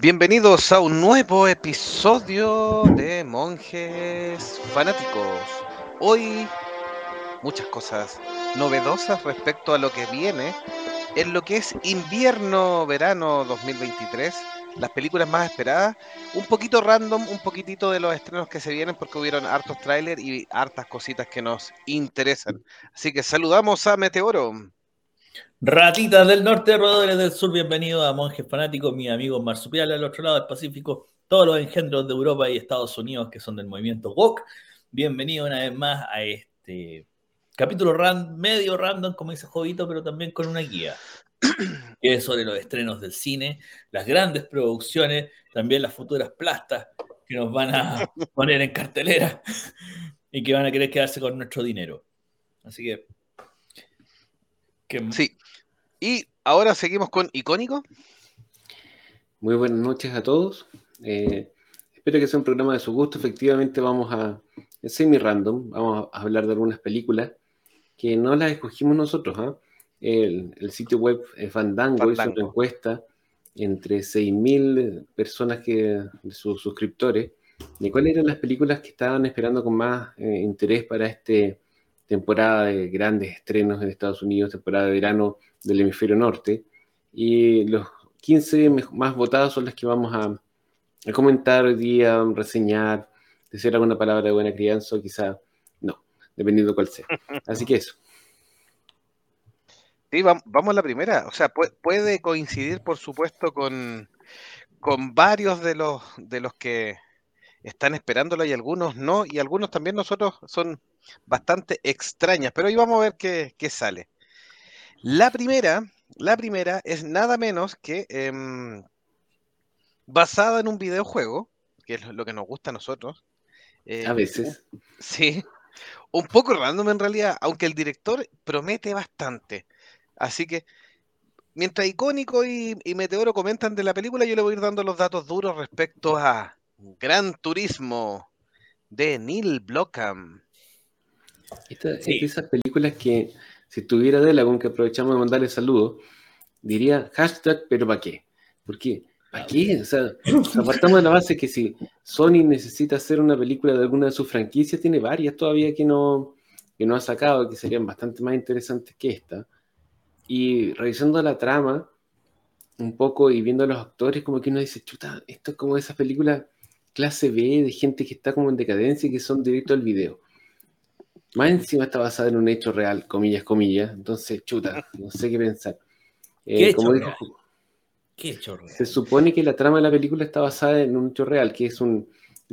Bienvenidos a un nuevo episodio de Monjes Fanáticos. Hoy muchas cosas novedosas respecto a lo que viene en lo que es invierno-verano 2023. Las películas más esperadas, un poquito random, un poquitito de los estrenos que se vienen porque hubieron hartos trailers y hartas cositas que nos interesan. Así que saludamos a Meteoro. Ratitas del norte, roedores del sur, bienvenidos a Monjes Fanáticos, mis amigos marsupiales al otro lado del Pacífico, todos los engendros de Europa y Estados Unidos que son del movimiento WOC. Bienvenido una vez más a este capítulo medio random, como dice Jovito, pero también con una guía. que es sobre los estrenos del cine, las grandes producciones, también las futuras plastas que nos van a poner en cartelera y que van a querer quedarse con nuestro dinero. Así que Sí. Y ahora seguimos con Icónico. Muy buenas noches a todos. Eh, espero que sea un programa de su gusto. Efectivamente, vamos a. semi-random. Vamos a hablar de algunas películas que no las escogimos nosotros. ¿ah? El, sitio web Fandango, hizo una encuesta entre 6.000 personas que, de sus suscriptores de cuáles eran las películas que estaban esperando con más eh, interés para este temporada de grandes estrenos en Estados Unidos, temporada de verano del hemisferio norte. Y los 15 más votados son las que vamos a, comentar hoy día, reseñar, decir alguna palabra de buena crianza o quizá no, dependiendo cuál sea. Así que eso. Sí, vamos a la primera. O sea, puede coincidir, por supuesto, con, con varios de los, de los que están esperándolo y algunos no, y algunos también nosotros son bastante extrañas, pero hoy vamos a ver qué, sale. La primera, la primera es nada menos que em, basada en un videojuego, que es lo que nos gusta a nosotros. Eh, a veces. Sí, un poco random en realidad, aunque el director promete bastante. Así que, mientras Icónico y, y Meteoro comentan de la película, yo le voy a ir dando los datos duros respecto a Gran Turismo de Neil Blockham. Esta, Es de esas películas que, si tuviera de con que aprovechamos de mandarle saludos, diría hashtag, pero ¿para qué? Porque, ¿para qué? O sea, apartamos de la base que si Sony necesita hacer una película de alguna de sus franquicias, tiene varias todavía que no, que no ha sacado, que serían bastante más interesantes que esta. Y revisando la trama un poco y viendo a los actores, como que uno dice, chuta, esto es como esas películas clase B de gente que está como en decadencia y que son directo al video. Más encima está basada en un hecho real, comillas, comillas. Entonces, chuta, no sé qué pensar. ¿Qué, eh, hecho real? ¿Qué hecho real? Se supone que la trama de la película está basada en un hecho real, que es un,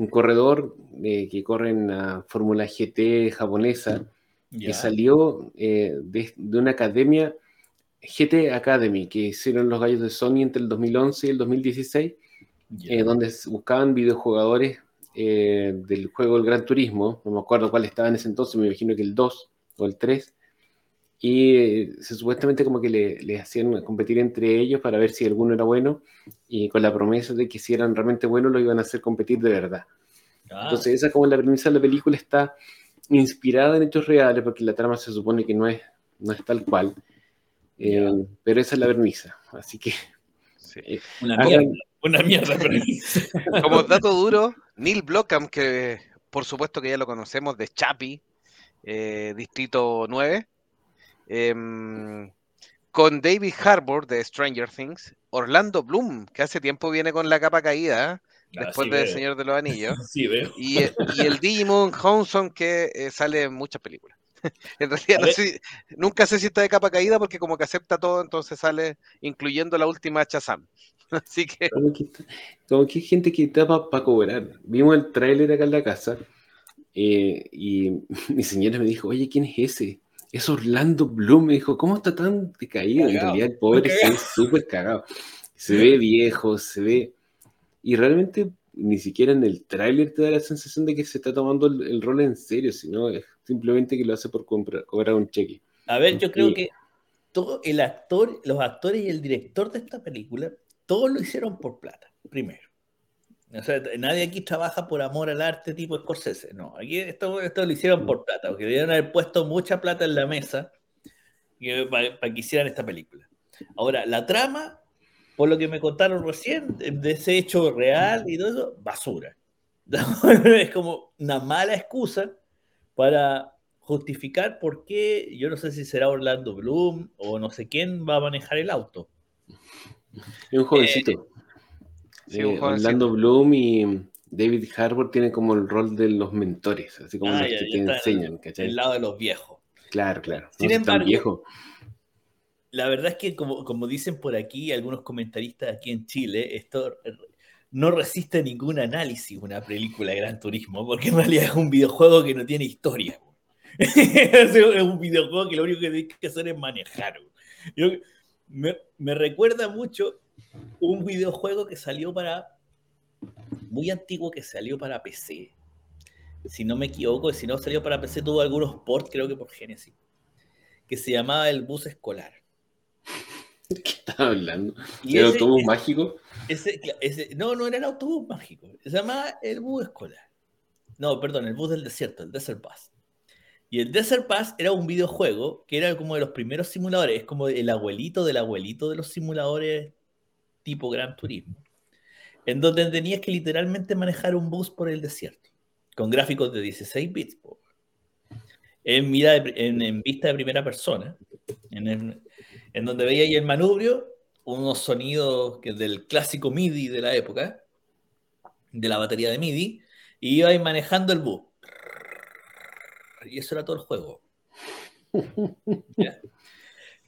corredor eh, que corre en la Fórmula GT japonesa, que salió eh, de, una academia, GT Academy, que hicieron los gallos de Sony entre el 2011 y el 2016, donde buscaban videojugadores eh, del juego El Gran Turismo, no me acuerdo cuál estaba en ese entonces, me imagino que el 2 o el 3, y eh, se supuestamente como que le, hacían competir entre ellos para ver si alguno era bueno, y con la promesa de que si eran realmente buenos lo iban a hacer competir de verdad. Ah. Entonces esa como la premisa de la película está inspirada en hechos reales, porque la trama se supone que no es, no es tal cual, eh, pero esa es la premisa, así que... Una mierda. Una mierda, Como dato duro, Neil Blockham, que por supuesto que ya lo conocemos, de Chapi, eh, Distrito 9, em, con David Harbour de Stranger Things, Orlando Bloom, que hace tiempo viene con la capa caída, ah, después de Señor de los Anillos, Y, el Digimon Johnson, que eh, sale en muchas películas. en realidad nunca sé si está de capa caída porque como que acepta todo, entonces sale incluyendo la última Chazam. Así que... Como que, hay gente que está para cobrar. Vimos el tráiler acá en la casa eh, y mi señora me dijo, oye, ¿quién es ese? Es Orlando Bloom. Me dijo, ¿cómo está tan decaído? En realidad el pobre se ve súper cagado. Se ve viejo, se ve... Y realmente ni siquiera en el tráiler te da la sensación de que se está tomando el, rol en serio, sino es simplemente que lo hace por cobrar un cheque. A ver, yo creo que todo el actor, los actores y el director de esta película todos lo hicieron por plata, primero. O sea, nadie aquí trabaja por amor al arte tipo Scorsese, no. Aquí esto, esto lo hicieron por plata, porque debieron haber puesto mucha plata en la mesa para, que hicieran esta película. Ahora, la trama por lo que me contaron recién, de ese hecho real y todo eso, basura. es como una mala excusa para justificar por qué, yo no sé si será Orlando Bloom o no sé quién va a manejar el auto. Es un jovencito. Eh, Orlando Bloom y David Harbour tienen como el rol de los mentores, así como ah, los que te enseñan, ¿cachai? El lado de los viejos. Claro, claro. Sin embargo, la verdad es que como, como dicen por aquí algunos comentaristas aquí en Chile, esto no resiste ningún análisis una película de Gran Turismo, porque en realidad es un videojuego que no tiene historia. es un videojuego que lo único que tienes que hacer es manejar. Me, recuerda mucho un videojuego que salió para, muy antiguo que salió para PC. Si no me equivoco, si no salió para PC, tuvo algunos ports, creo que por Genesis, que se llamaba El Bus Escolar. ¿Qué estás hablando? ¿El autobús mágico? no, no era el autobús mágico. Se llamaba el bus escolar. No, perdón, el bus del desierto, el Desert Pass. Y el Desert Pass era un videojuego que era como de los primeros simuladores, es como el abuelito del abuelito de los simuladores tipo Gran Turismo, en donde tenías que literalmente manejar un bus por el desierto, con gráficos de 16 bits, en, mira en, vista de primera persona, en, donde veía el manubrio, unos sonidos que del clásico MIDI de la época, de la batería de MIDI, y iba manejando el bus. Y eso era todo el juego.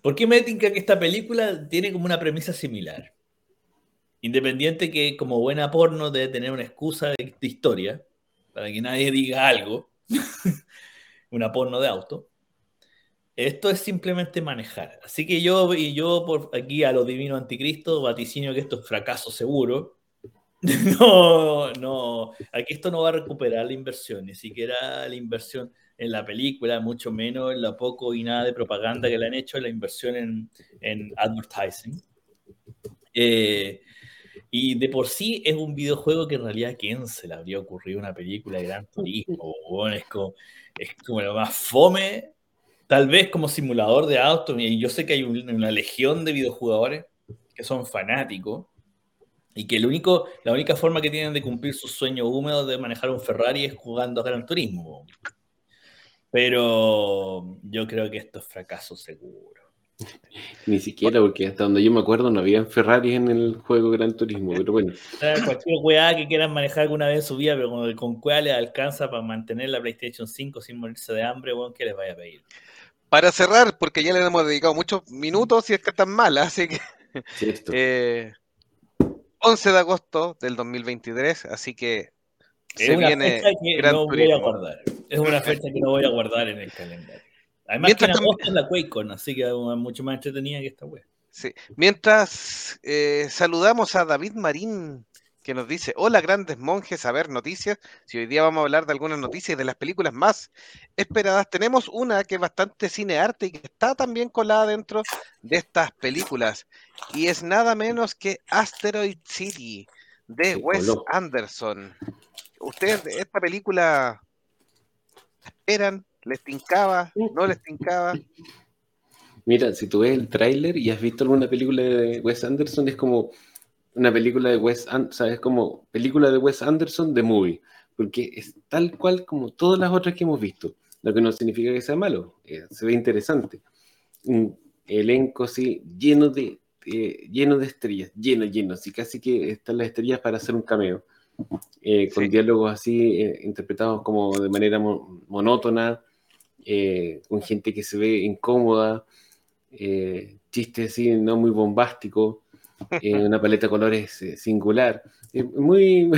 ¿Por qué me que esta película tiene como una premisa similar? Independiente que como buena porno debe tener una excusa de, de historia, para que nadie diga algo, una porno de auto. Esto es simplemente manejar. Así que yo, y yo por aquí a lo divino anticristo, vaticinio que esto es fracaso seguro. No, no, aquí esto no va a recuperar la inversión, ni siquiera la inversión en la película, mucho menos en la poco y nada de propaganda que le han hecho, la inversión en, en advertising. Eh, y de por sí es un videojuego que en realidad, ¿quién se le habría ocurrido una película de Gran Turismo? es, como, es como lo más fome Tal vez como simulador de auto, y yo sé que hay una legión de videojugadores que son fanáticos y que el único, la única forma que tienen de cumplir su sueño húmedo de manejar un Ferrari es jugando a Gran Turismo. Pero yo creo que esto es fracaso seguro. Ni siquiera, porque hasta donde yo me acuerdo no había Ferrari en el juego Gran Turismo, pero bueno. Cualquier weá que quieran manejar alguna vez en su vida, pero con, con cuál les alcanza para mantener la PlayStation 5 sin morirse de hambre, bueno, ¿qué les vaya a pedir? para cerrar, porque ya le hemos dedicado muchos minutos y es que están malas, así que. 11 eh, de agosto del 2023, así que se viene que no voy a guardar. Es una fecha que no voy a guardar en el calendario. Además que en agosto es la QuakeCon, así que es mucho más entretenida que esta web. Sí. Mientras eh, saludamos a David Marín que nos dice, hola grandes monjes, a ver noticias. Si hoy día vamos a hablar de algunas noticias y de las películas más esperadas, tenemos una que es bastante cinearte y que está también colada dentro de estas películas. Y es nada menos que Asteroid City de Wes Anderson. ¿Ustedes de esta película esperan? ¿Les tincaba? ¿No les tincaba? Mira, si tú ves el tráiler y has visto alguna película de Wes Anderson, es como una película de Wes Anderson, ¿sabes? Como película de Wes Anderson de movie, porque es tal cual como todas las otras que hemos visto, lo que no significa que sea malo, eh, se ve interesante. Un elenco así lleno de, eh, lleno de estrellas, lleno, lleno, así casi que están las estrellas para hacer un cameo, eh, con diálogos así interpretados como de manera monótona, con gente que se ve incómoda, chistes así no muy bombásticos eh, una paleta de colores eh, singular. muy,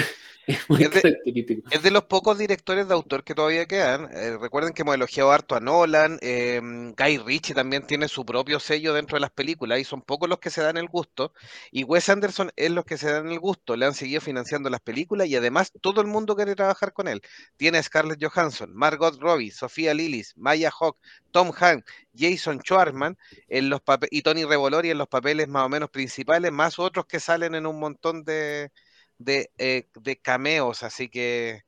es, de, los pocos directores de autor que todavía quedan. Eh, recuerden que hemos elogiado harto a Nolan, em, Guy Ritchie también tiene su propio sello dentro de las películas y son pocos los que se dan el gusto. Y Wes Anderson es los que se dan el gusto, le han seguido financiando las películas y además todo el mundo quiere trabajar con él. Tiene a Scarlett Johansson, Margot Robbie, Sofía Lillis, Maya Hawk, Tom Hanks, Jason Schwartzman en los y Tony Revolori en los papeles más o menos principales, más otros que salen en un montón de, eh, de, cameos, así que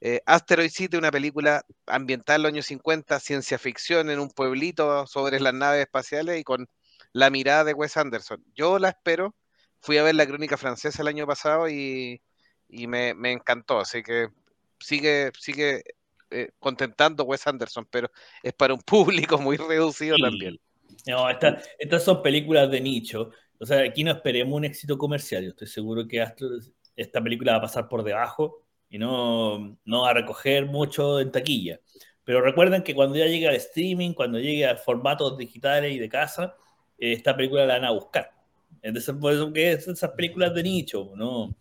eh, Asteroid City, una película ambiental en los años 50, ciencia ficción en un pueblito sobre las naves espaciales y con la mirada de Wes Anderson. Yo la espero, fui a ver la crónica francesa el año pasado y, me, encantó, así que sigue, sigue eh, contentando Wes Anderson, pero es para un público muy reducido también. No, estas son películas de nicho. O sea, aquí no esperemos un éxito comercial. Yo estoy seguro que esta película va a pasar por debajo y no, no va a recoger mucho en taquilla. Pero recuerden que cuando ya llegue al streaming, cuando llegue a formatos digitales y de casa, eh, esta película la van a buscar. Entonces, por eso que es esas películas de nicho, ¿no?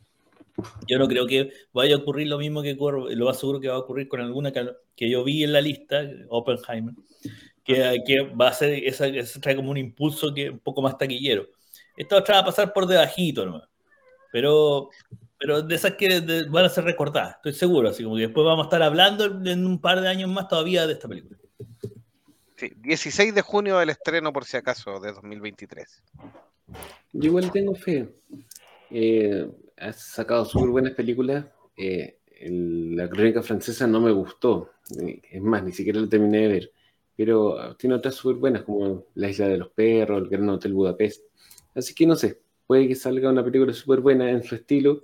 Yo no creo que vaya a ocurrir lo mismo que lo más seguro que va a ocurrir con alguna que, yo vi en la lista, Oppenheimer, que, que va a ser, esa, esa, trae como un impulso que un poco más taquillero. Esta otra va a pasar por debajito nomás. Pero pero de esas que van a ser recortadas, estoy seguro. Así como que después vamos a estar hablando en un par de años más todavía de esta película. Sí, 16 de junio del estreno, por si acaso, de 2023. Yo igual tengo fe. Eh, has sacado súper buenas películas. Eh, la crónica francesa no me gustó. Eh, es más, ni siquiera la terminé de ver. Pero tiene otras súper buenas, como La Isla de los Perros, El Gran Hotel Budapest. Así que no sé, puede que salga una película súper buena en su estilo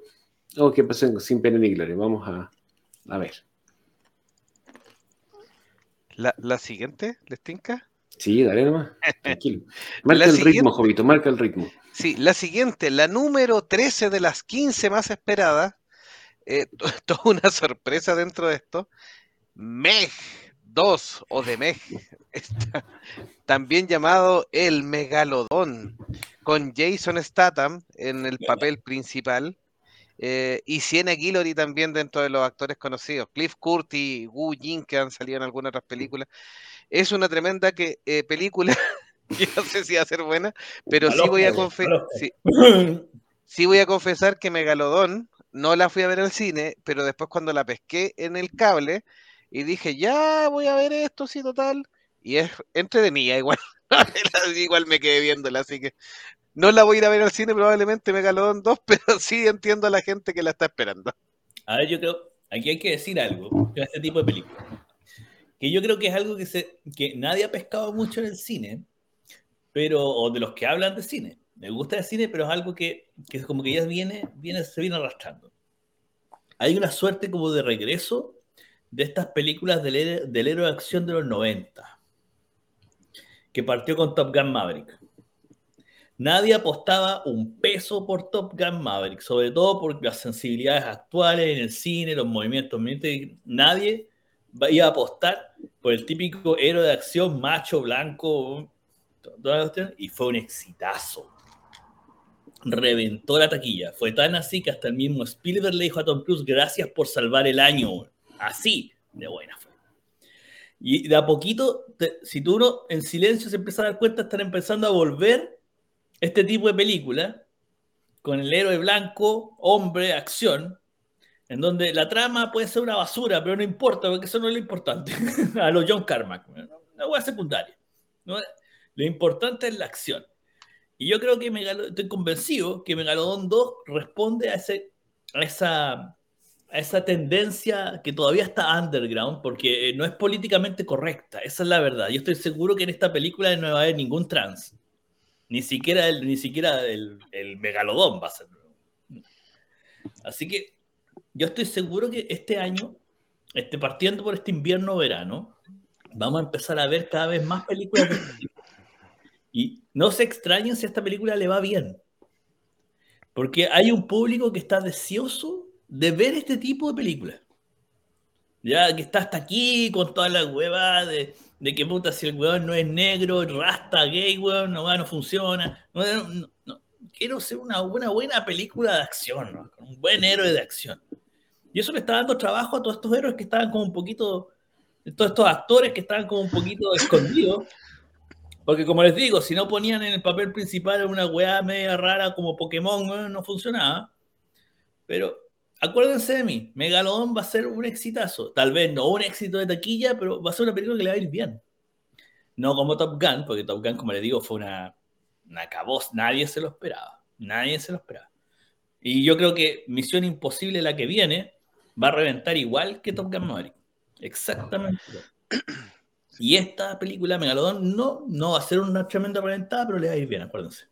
Oh, ¿qué pasó Sin Pena ni Gloria? Vamos a, a ver. ¿La, ¿La, siguiente, ¿les tinca? Sí, dale nomás. Tranquilo. Marca el ritmo, Jovito, marca el ritmo. Sí, la siguiente, la número 13 de las 15 más esperadas. Eh, toda una sorpresa dentro de esto. Meg 2 o de Meg, también llamado El Megalodón, con Jason Statham en el papel principal. Eh, y Sienna Guillory también dentro de los actores conocidos. Cliff Curtis, y Wu Jin, que han salido en algunas otras películas. Es una tremenda que, eh, película, que no sé si va a ser buena, pero sí voy, a sí, voy a confesar que Megalodón no la fui a ver al cine, pero después cuando la pesqué en el cable y dije, ya voy a ver esto, sí, total. Y es entretenida igual. igual me quedé viéndola, así que no la voy a ir a ver al cine, probablemente Megalodon 2, pero sí entiendo a la gente que la está esperando. A ver, yo creo, aquí hay que decir algo con este tipo de películas. Que yo creo que es algo que, se, que nadie ha pescado mucho en el cine, pero, o de los que hablan de cine. Me gusta el cine, pero es algo que, que como que ya viene, viene, se viene arrastrando. Hay una suerte como de regreso de estas películas del, héroe de acción de los 90, que partió con Top Gun Maverick Nadie apostaba un peso por Top Gun Maverick, sobre todo por las sensibilidades actuales en el cine, los movimientos. Nadie iba a apostar por el típico héroe de acción macho, blanco, y fue un exitazo. Reventó la taquilla. Fue tan así que hasta el mismo Spielberg le dijo a Tom Cruise, gracias por salvar el año. Así de buena fue. Y de a poquito, si tú no en silencio se empieza a dar cuenta, están empezando a volver este tipo de película, con el héroe blanco, hombre, acción, en donde la trama puede ser una basura, pero no importa, porque eso no es lo importante. a lo John Carmack, una hueá secundaria. Lo importante es la acción. Y yo creo que estoy convencido que Megalodon 2 responde a, ese, a, esa, a esa tendencia que todavía está underground, porque no es políticamente correcta, esa es la verdad. Yo estoy seguro que en esta película no va a haber ningún trans. Ni siquiera el, ni siquiera el, megalodón va a ser. Así que yo estoy seguro que este año, este, partiendo por este invierno-verano, vamos a empezar a ver cada vez más películas de este Y no se extrañen si a esta película le va bien. Porque hay un público que está deseoso de ver este tipo de películas. Ya que está hasta aquí con todas las huevas de de que puta, si el weón no es negro, rasta, gay, weón, no, no funciona. quiero ser una buena, buena película de acción, un buen héroe de acción. Y eso le está dando trabajo a todos estos héroes que estaban como un poquito, todos estos actores que estaban como un poquito escondidos. Porque como les digo, si no ponían en el papel principal una weá media rara como Pokémon, no funcionaba. Pero acuérdense de mí, Megalodon va a ser un exitazo. Tal vez no un éxito de taquilla, pero va a ser una película que le va a ir bien. No como Top Gun, porque Top Gun, como les digo, fue una, una caboz. Nadie se lo esperaba. Nadie se lo esperaba. Y yo creo que Misión Imposible, la que viene, va a reventar igual que Top Gun Maverick. Exactamente. Y esta película, Megalodon, no, no va a ser una tremenda reventada, pero le va a ir bien, acuérdense.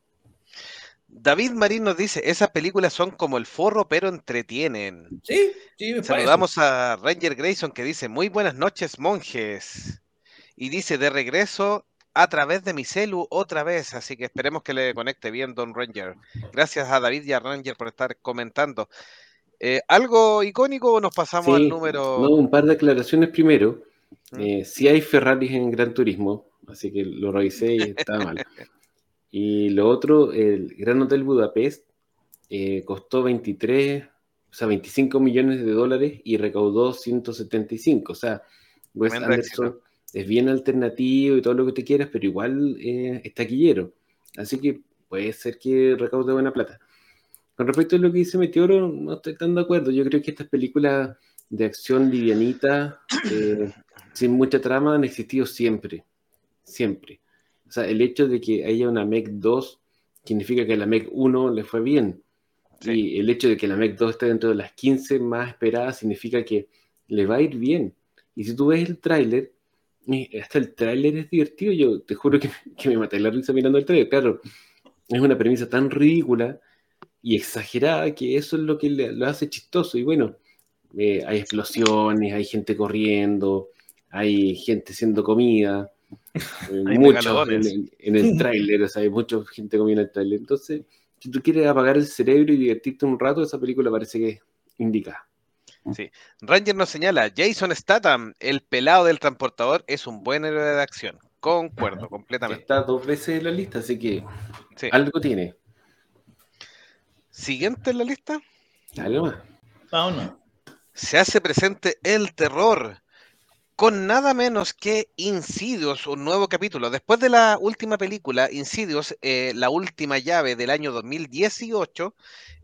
David Marín nos dice, esas películas son como el forro, pero entretienen. Sí, sí, me Saludamos a Ranger Grayson que dice, muy buenas noches, monjes. Y dice, de regreso a través de mi celu otra vez, así que esperemos que le conecte bien Don Ranger. Gracias a David y a Ranger por estar comentando. Eh, ¿Algo icónico o nos pasamos al número? No, un par de aclaraciones primero. ¿Mm? Eh, sí hay Ferraris en Gran Turismo, así que lo revisé y está mal. Y lo otro, el Gran Hotel Budapest eh, costó 23, o sea, 25 millones de dólares y recaudó 175. O sea, Wes Anderson es bien alternativo y todo lo que te quieras, pero igual eh, es taquillero. Así que puede ser que recaude buena plata. Con respecto a lo que dice Meteoro, no estoy tan de acuerdo. Yo creo que estas películas de acción livianita, eh, sin mucha trama, han existido siempre. Siempre. O sea, el hecho de que haya una MEC 2 significa que la MEC 1 le fue bien. Y el hecho de que la MEC 2 esté dentro de las 15 más esperadas significa que le va a ir bien. Y si tú ves el tráiler, hasta el tráiler es divertido. Yo te juro que, me maté la risa mirando el tráiler. Claro, es una premisa tan ridícula y exagerada que eso es lo que lo hace chistoso. Y bueno, eh, hay explosiones, hay gente corriendo, hay gente haciendo comida. Mucho en, el tráiler, o sea, hay mucha gente comiendo en el tráiler. Entonces, si tú quieres apagar el cerebro y divertirte un rato, esa película parece que indica. Sí. Ranger nos señala, Jason Statham, el pelado del transportador, es un buen héroe de acción. Concuerdo, completamente. Está dos veces en la lista, así que algo tiene. Siguiente en la lista. Algo más. Se hace presente el terror con nada menos que Insidious, un nuevo capítulo. Después de la última película, Insidious, eh, la última llave del año 2018,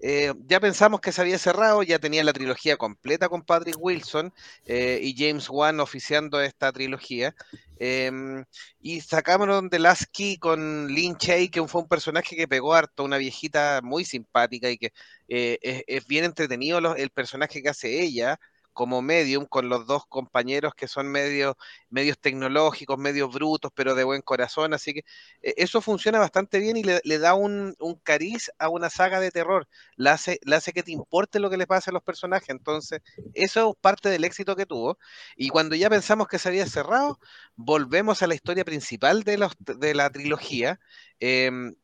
eh, ya pensamos que se había cerrado, ya tenía la trilogía completa con Patrick Wilson eh, y James Wan oficiando esta trilogía. Em, y sacaron de Lasky con Lin Chay, que fue un personaje que pegó harto, una viejita muy simpática y que es, bien entretenido el personaje que hace ella como medium con los dos compañeros que son medios, medios tecnológicos, medios brutos, pero de buen corazón. Así que eh, eso funciona bastante bien y le, da un, cariz a una saga de terror. Le hace, hace que te importe lo que le pasa a los personajes. Entonces, eso es parte del éxito que tuvo. Y cuando ya pensamos que se había cerrado, volvemos a la historia principal de, los, de la trilogía. Em,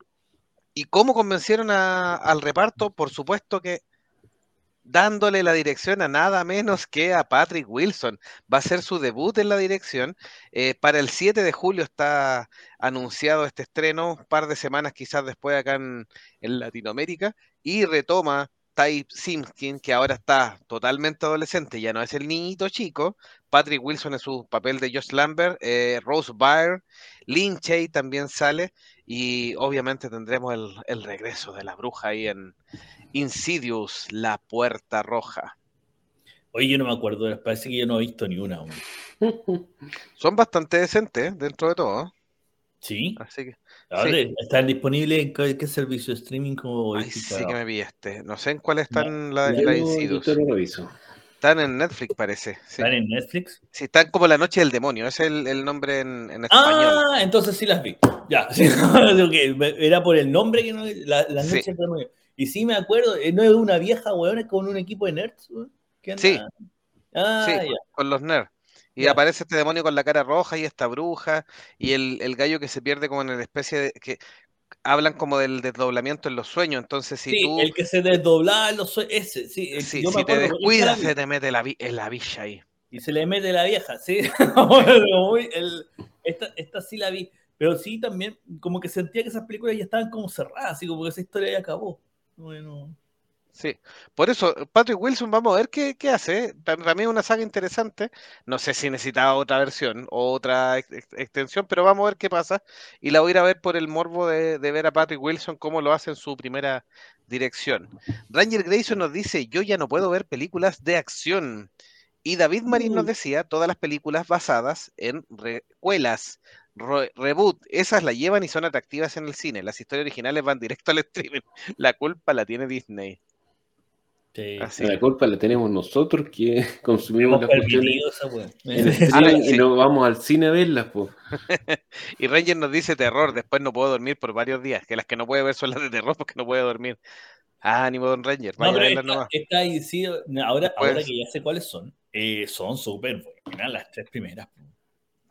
¿Y cómo convencieron al reparto? Por supuesto que dándole la dirección a nada menos que a Patrick Wilson. Va a ser su debut en la dirección. Eh, para el 7 de julio está anunciado este estreno, un par de semanas quizás después acá en, Latinoamérica, y retoma Ty Simpkin, que ahora está totalmente adolescente, ya no es el niñito chico. Patrick Wilson en su papel de Josh Lambert, eh, Rose Byrne, Lin Chay también sale, y obviamente tendremos el, el regreso de la bruja ahí en, Insidious, La Puerta Roja. Oye, yo no me acuerdo, parece que yo no he visto ni una. Son bastante decentes dentro de todo. Sí. Así que. ¿Están disponibles en qué, servicio de streaming? Como Ay, sí que me vi este. No sé en cuál están la, la Insidious. Están en Netflix, parece. ¿Están en Netflix? Sí, están como La Noche del Demonio, es el, nombre en, español. Ah, entonces sí las vi. Ya, era por el nombre que no. La, la Noche del Demonio. Y sí me acuerdo, eh, ¿no es una vieja weón con un equipo de nerds? Sí. Ah, sí, con los nerds. Y aparece este demonio con la cara roja y esta bruja y el, gallo que se pierde como en la especie de... que hablan como del desdoblamiento en los sueños, entonces si sí, el que se desdoblaba en los sueños, ese, sí. sí si te descuidas se te mete la, en la villa ahí. Y se le mete la vieja, sí. esta, esta sí la vi, pero sí también como que sentía que esas películas ya estaban como cerradas, así como que esa historia ya acabó. Bueno. Sí, por eso, Patrick Wilson, vamos a ver qué, hace. También es una saga interesante. No sé si necesitaba otra versión o otra extensión, pero vamos a ver qué pasa. Y la voy a ir a ver por el morbo de, ver a Patrick Wilson cómo lo hace en su primera dirección. Ranger Grayson nos dice: Yo ya no puedo ver películas de acción. Y David Marín nos mm. decía: todas las películas basadas en recuelas reboot, esas la llevan y son atractivas en el cine. Las historias originales van directo al streaming. La culpa la tiene Disney. La culpa la tenemos nosotros que consumimos las cuestiones y no vamos al cine a verlas. y Ranger nos dice terror, después no puedo dormir por varios días, que las que no puede ver son las de terror porque no puede dormir. Ah, ánimo, Don Ranger. Vaya a verlas nomás. ahora, ahora que ya sé cuáles son, eh, son súper buenas las tres primeras.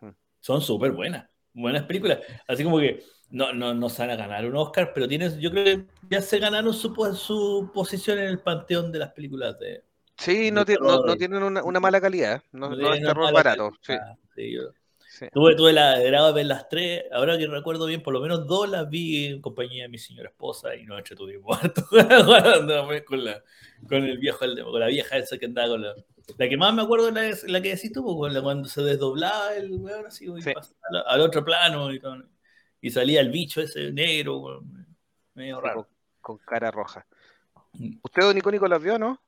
Hmm. Son súper buenas. Buenas películas. Así como que no, no, no se van a ganar un Oscar, pero tienes, yo creo que ya se ganaron su, su posición en el panteón de las películas de. Sí, no, no, tienen una, una, mala calidad, no, no es terror barato. Sí. Tuve, tuve la grado de ver las tres, ahora que recuerdo bien, por lo menos dos las vi en compañía de mi señora esposa y no entretuvimos harto con, la, con el viejo, con la vieja esa que andaba con la. La que más me acuerdo es la, la que decís tú, pues, cuando se desdoblaba el weón así, y pasaba al, otro plano y todo y salía el bicho ese negro, medio raro. Con, cara roja. Mm. ¿Usted, don Nicónico, las vio, no?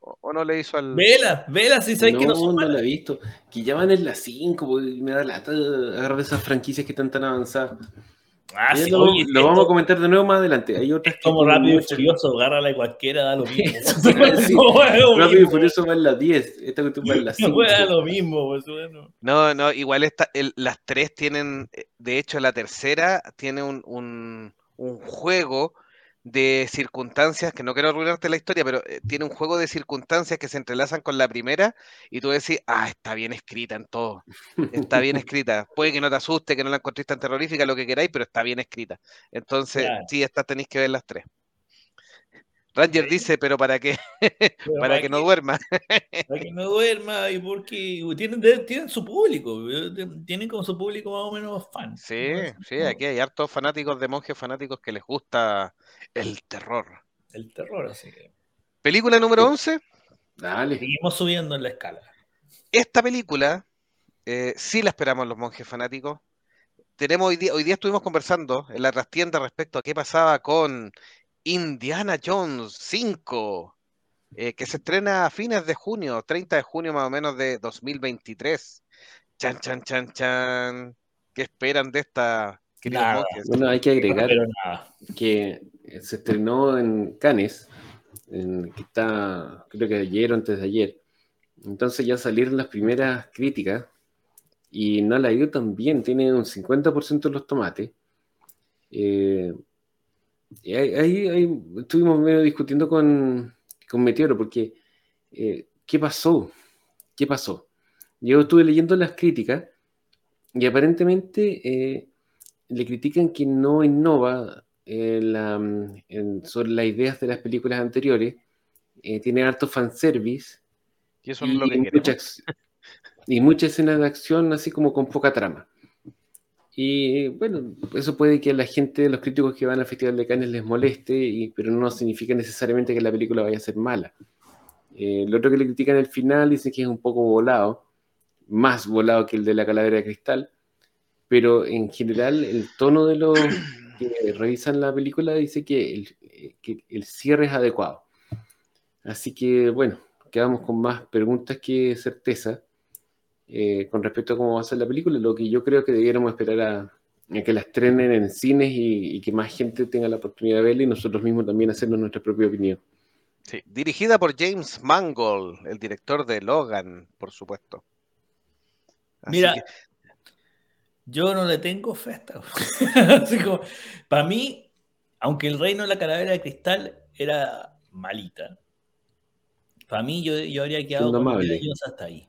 ¿O, no le hizo al.? Vela, vela, si sabes que no son. No la he visto. Que ya van en la 5, me da lata agarrar esas franquicias que están tan avanzadas. Ah, sí, lo, lo vamos a comentar de nuevo más adelante. Hay otras como Rápido y Furioso, agárrala y cualquiera, da lo mismo. rápido y Furioso va en la 10, esta que tú vas en la 5. No, da lo mismo, pues bueno. No, no, igual esta, el, las tres tienen, eh, de hecho la tercera tiene un, un, un juego de circunstancias, que no quiero arruinarte la historia, pero eh, tiene un juego de circunstancias que se entrelazan con la primera y tú decís, ah, está bien escrita en todo, está bien escrita. Puede que no te asuste, que no la encontréis tan terrorífica, lo que queráis, pero está bien escrita. Entonces, sí, estas tenéis que ver las tres. Ranger dice, pero ¿para qué? para, que no duerma. para que no duerma y porque tienen, tienen su público, tienen como su público más o menos fan. Sí, sí, aquí hay hartos fanáticos de monjes fanáticos que les gusta el terror. El terror, así que. Película número 11. Dale. Seguimos subiendo en la escala. Esta película, eh, sí la esperamos los monjes fanáticos. Tenemos hoy día, hoy día estuvimos conversando en la trastienda respecto a qué pasaba con Indiana Jones 5, eh, que se estrena a fines de junio, 30 de junio más o menos de 2023. Chan, chan, chan, chan. ¿Qué esperan de esta? Bueno, hay que agregar que se estrenó en Cannes, en, que está, creo que ayer o antes de ayer. Entonces ya salieron las primeras críticas y no la ha ido tan bien, tiene un 50% de los tomates. Eh, ahí, estuvimos medio discutiendo con, con Meteoro, porque eh, ¿qué pasó? ¿Qué pasó? Yo estuve leyendo las críticas y aparentemente eh, le critican que no innova eh, sobre las ideas de las películas anteriores, tiene harto fanservice. Y eso es lo que muchas, y muchas escenas de acción así como con poca trama. Y bueno, eso puede que a la gente, los críticos que van al Festival de Cannes les moleste, y, pero no significa necesariamente que la película vaya a ser mala. Eh, lo otro que le critican al final dicen que es un poco volado, más volado que el de la calavera de cristal, pero en general el tono de los que revisan la película dice que el, que el cierre es adecuado. Así que bueno, quedamos con más preguntas que certeza. Eh, con respecto a cómo va a ser la película, lo que yo creo que debiéramos esperar a, que la estrenen en cines y, que más gente tenga la oportunidad de verla y nosotros mismos también hacernos nuestra propia opinión. Sí, dirigida por James Mangold, el director de Logan, por supuesto. Mira, yo no le tengo fe para mí, aunque el reino de la calavera de cristal era malita, para mí yo, yo habría quedado con hasta ahí.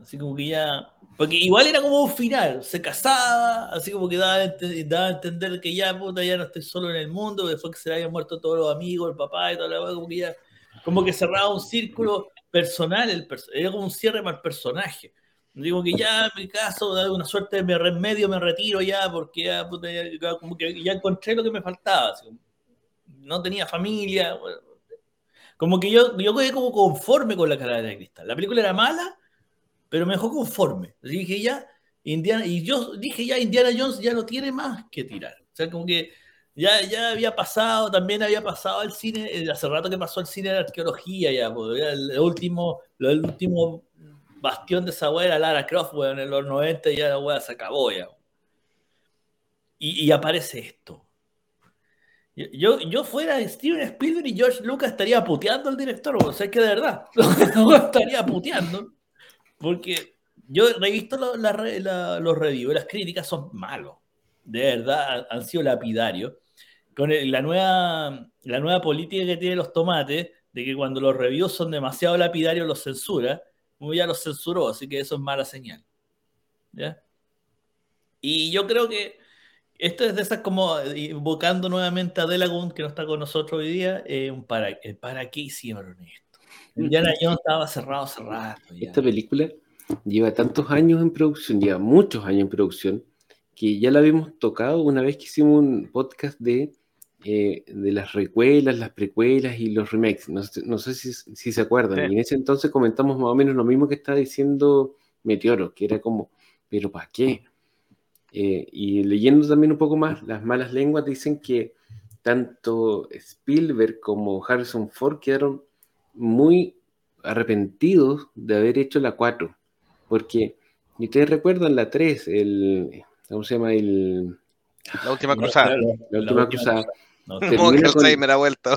Así como que ya. Porque igual era como un final. Se casaba, así como que daba, a entender que ya, puta, ya no estoy solo en el mundo. Después que se le habían muerto todos los amigos, el papá y toda la como que ya. Como que cerraba un círculo personal. El era como un cierre para el personaje. Digo que ya mi caso, de una suerte de remedio, me retiro ya, porque ya, puta, como que ya encontré lo que me faltaba. no tenía familia. Como que yo, yo quedé como conforme con la cara de cristal. La película era mala pero me dejó conforme. Dije ya, Indiana, y yo dije ya, Indiana Jones ya no tiene más que tirar. O sea, como que ya, ya había pasado, también había pasado al cine, eh, hace rato que pasó al cine de arqueología ya, pues, el último, el último bastión de esa weá era Lara Croft, weón, en los 90 ya la weá se acabó ya. Y, y aparece esto. Yo, yo fuera Steven Spielberg y George Lucas estaría puteando al director, o sea, es que de verdad, estaría puteando. Porque yo he visto los reviews, las críticas son malos. De verdad, han sido lapidarios. Con la, nueva, la nueva política que tienen los tomates, de que cuando los reviews son demasiado lapidarios los censura, muy ya los censuró, así que eso es mala señal. ¿Ya? Y yo creo que esto es de esas como invocando nuevamente a Delagun, que no está con nosotros hoy día, eh, para, eh, ¿para qué hicieron esto? Indiana Jones estaba cerrado cerrado. Esta película lleva tantos años en producción, lleva muchos años en producción, que ya la habíamos tocado una vez que hicimos un podcast de, eh, de las recuelas, las precuelas y los remakes. No, sé si, si, se acuerdan. Y en ese entonces comentamos más o menos lo mismo que está diciendo Meteoro, que era como, ¿pero para qué? Eh, y leyendo también un poco más, las malas lenguas dicen que tanto Spielberg como Harrison Ford quedaron muy arrepentidos de haber hecho la 4. Porque, y ustedes recuerdan la 3, el, ¿cómo se llama? El, la última cruzada. La, última cruzada. No, me ha vuelto.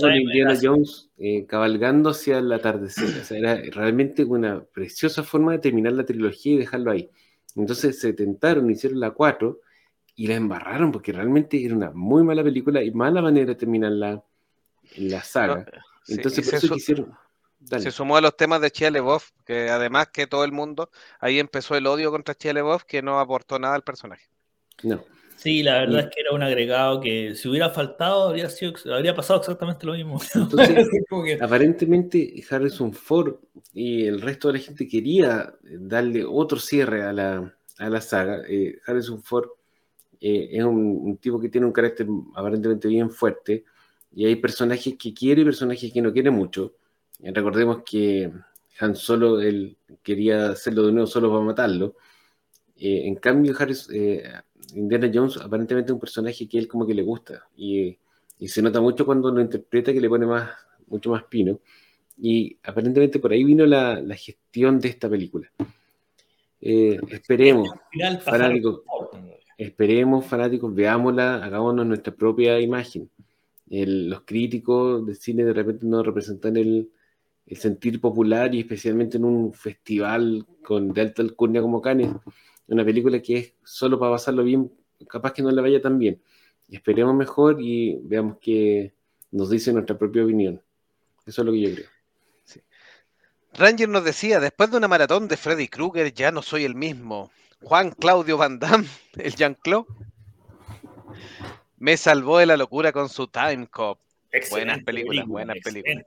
con Indiana Jones eh, cabalgando hacia el atardecer. O sea, era realmente una preciosa forma de terminar la trilogía y dejarlo ahí. Entonces se tentaron, hicieron la 4 y la embarraron porque realmente era una muy mala película y mala manera de terminar la, la saga. Entonces por eso quisieron... Se sumó a los temas de Chia que además que todo el mundo, ahí empezó el odio contra Chia que no aportó nada al personaje. No. Sí, la verdad es que era un agregado que si hubiera faltado habría, sido, habría pasado exactamente lo mismo. Entonces, aparentemente Harrison Ford y el resto de la gente quería darle otro cierre a la, a la saga. Eh, Harrison Ford eh, es un, tipo que tiene un carácter aparentemente bien fuerte y hay personajes que quiere y personajes que no quiere mucho. Eh, recordemos que Han Solo él quería hacerlo de nuevo solo para matarlo. en cambio, Harrison Indiana Jones aparentemente es un personaje que él como que le gusta y, se nota mucho cuando lo interpreta que le pone más, mucho más pino. Y aparentemente por ahí vino la, gestión de esta película. Eh, esperemos, fanáticos, esperemos, fanáticos, veámosla, hagámonos nuestra propia imagen. Los críticos de cine de repente no representan el, sentir popular y especialmente en un festival con de alta alcurnia como Cannes una película que es solo para pasarlo bien, capaz que no le vaya tan bien. Esperemos mejor y veamos qué nos dice nuestra propia opinión. Eso es lo que yo creo. Ranger nos decía, después de una maratón de Freddy Krueger ya no soy el mismo. Juan Claudio Van Damme, el Jean-Claude, me salvó de la locura con su Time Cop. Buenas películas, buenas películas.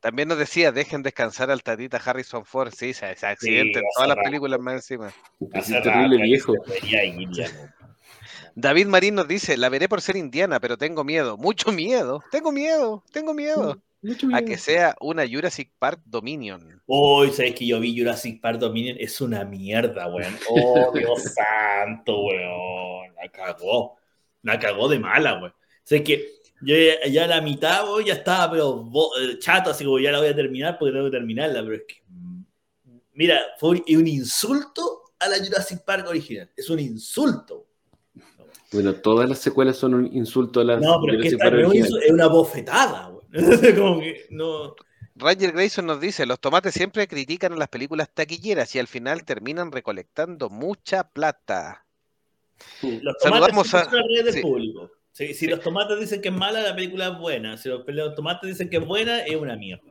También nos decía, dejen descansar al tatita Harrison Ford. Sí, se, accidente en todas las películas más encima. Es terrible viejo. David Marín nos dice, la veré por ser indiana, pero tengo miedo. Mucho miedo. Tengo miedo. Tengo miedo. A que sea una Jurassic Park Dominion. Uy, sabes que yo vi Jurassic Park Dominion, es una mierda, weón. Oh, Dios santo, weón. La cagó. La cagó de mala, weón. Sé que yo ya, la mitad, ya estaba, pero eh, chato, así como ya la voy a terminar porque tengo que terminarla, pero es que. Mm, mira, fue un insulto a la Jurassic Park original. Es un insulto. Bueno, todas las secuelas son un insulto a la No, pero es que esta no es una bofetada, como que no. Roger Grayson nos dice, los tomates siempre critican a las películas taquilleras y al final terminan recolectando mucha plata. Los tomates a... público. Si, los tomates dicen que es mala, la película es buena. Si los, tomates dicen que es buena, es una mierda.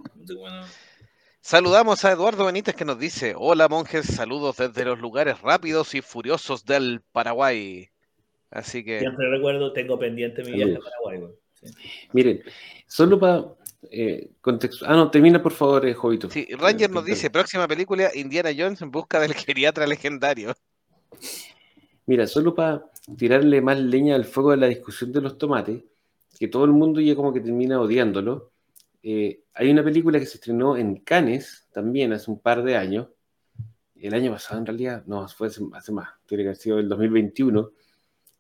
Saludamos a Eduardo Benítez que nos dice, hola monjes, saludos desde los lugares rápidos y furiosos del Paraguay. Así que... Siempre recuerdo, tengo pendiente mi viaje a Paraguay. Miren, solo para eh, contexto... Ah, no, termina por favor, eh, Jovito. Sí, Ranger nos dice, próxima película, Indiana Jones en busca del geriatra legendario. Mira, solo para tirarle más leña al fuego de la discusión de los tomates, que todo el mundo ya como que termina odiándolo. Eh, hay una película que se estrenó en Cannes también hace un par de años, el año pasado en realidad, no, fue hace, más, tiene que haber sido el 2021,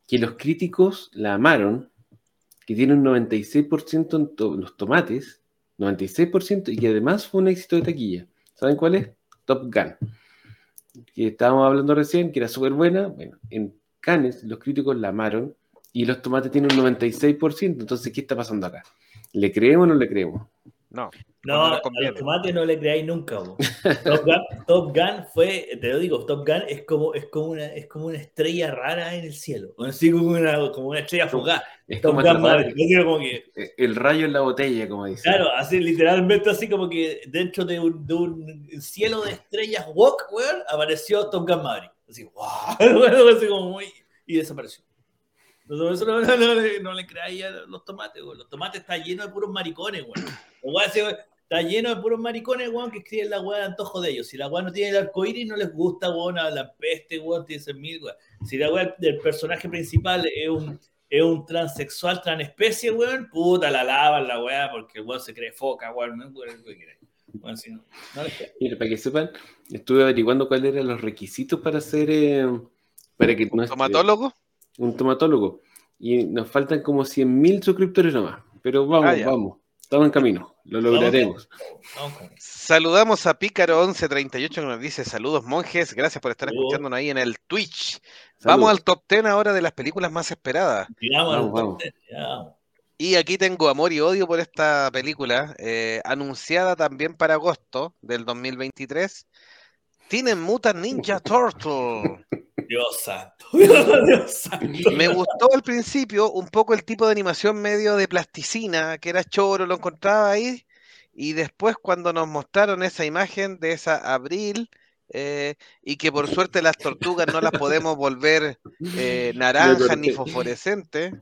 que los críticos la amaron, que tiene un 96% en los tomates, 96%, y que además fue un éxito de taquilla. ¿Saben cuál es? Top Gun. Que estábamos hablando recién, que era súper buena. Bueno, en Cannes los críticos la amaron y los tomates tienen un 96%. Entonces, ¿qué está pasando acá? ¿Le creemos o no le creemos? No. No, a los tomates no le creáis nunca. Top Gun, fue, te lo digo, Top Gun es como, es como, una, es como una estrella rara en el cielo. Así como una, como una estrella fugaz. Es como, que, e, el rayo en la botella, como dice. Claro, así literalmente así como que dentro de un, de un cielo de estrellas walk, weón, apareció Top Gun Maverick. Así, wow, así como muy, y desapareció. No, eso no, no, le creáis a los tomates, güey. Los tomates están llenos de puros maricones, güey. Está lleno de puros maricones, güey, que escriben la weá de antojo de ellos. Si la weá no tiene el arco iris, no les gusta, güey, la peste, güey, tiene mil, güey. Si la weá del personaje principal es un, es un transexual, transespecie, güey, puta, la lavan la weá porque el weón se cree foca, güey. No, bueno, si no, Mira, para que sepan, estuve averiguando cuáles eran los requisitos para ser. Eh, para que ¿Un tomatólogo? un tomatólogo. Y nos faltan como 100.000 suscriptores nomás. Pero vamos, ah, vamos. Estamos en camino. Lo lograremos. Saludamos a Pícaro1138 que nos dice saludos monjes. Gracias por estar escuchándonos ahí en el Twitch. Vamos al top 10 ahora de las películas más esperadas. Y aquí tengo amor y odio por esta película, eh, anunciada también para agosto del 2023. Tienen Mutant Ninja Turtle. Dios santo. Me gustó al principio un poco el tipo de animación medio de plasticina, que era choro, lo encontraba ahí. Y después cuando nos mostraron esa imagen de esa abril, eh, y que por suerte las tortugas no las podemos volver eh, naranjas ni fosforescentes.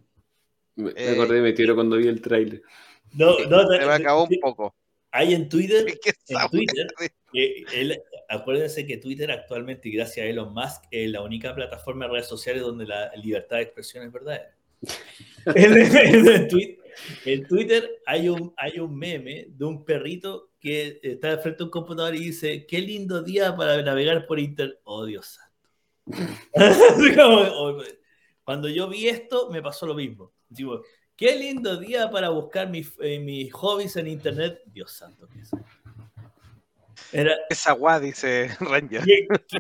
Me, acordé, me tiro cuando vi el trailer. No, no, se me acabó un poco. Hay en Twitter, en Twitter acuérdense que Twitter actualmente, y gracias a Elon Musk, es la única plataforma de redes sociales donde la libertad de expresión es verdadera. en, Twitter, hay un, hay un meme de un perrito que está frente a un computador y dice, qué lindo día para navegar por Internet. Oh, Dios santo. Cuando yo vi esto, me pasó lo mismo. Digo, qué lindo día para buscar mis, eh, mis hobbies en Internet. Dios santo, ¿qué es era, esa dice Ranger.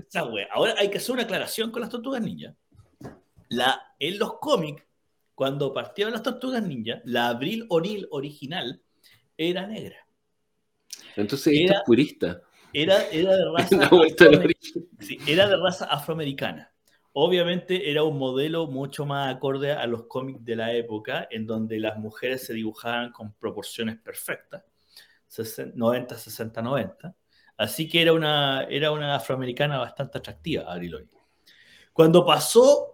Esa Ahora hay que hacer una aclaración con las tortugas ninja. La, en los cómics, cuando partieron las tortugas ninja, la Abril O'Neill original era negra. Entonces, era, purista. Era, era, de raza sí, era de raza afroamericana. Obviamente era un modelo mucho más acorde a los cómics de la época, en donde las mujeres se dibujaban con proporciones perfectas, 90, 60, 90 Así que era una, era una afroamericana bastante atractiva, Abril Cuando pasó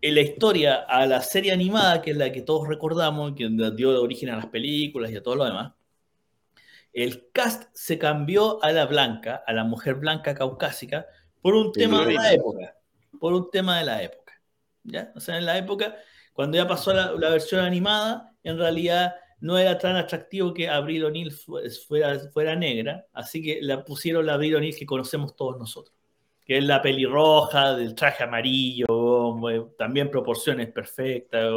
en la historia a la serie animada, que es la que todos recordamos, que dio origen a las películas y a todo lo demás, el cast se cambió a la blanca, a la mujer blanca caucásica, por un tema de la época. Por un tema de la época. ¿Ya? O sea, en la época, cuando ya pasó la, la versión animada, en realidad no era tan atractivo que Abril O'Neill fuera, fuera negra, así que la pusieron la Abril O'Neill que conocemos todos nosotros, que es la pelirroja, del traje amarillo, también proporciones perfectas,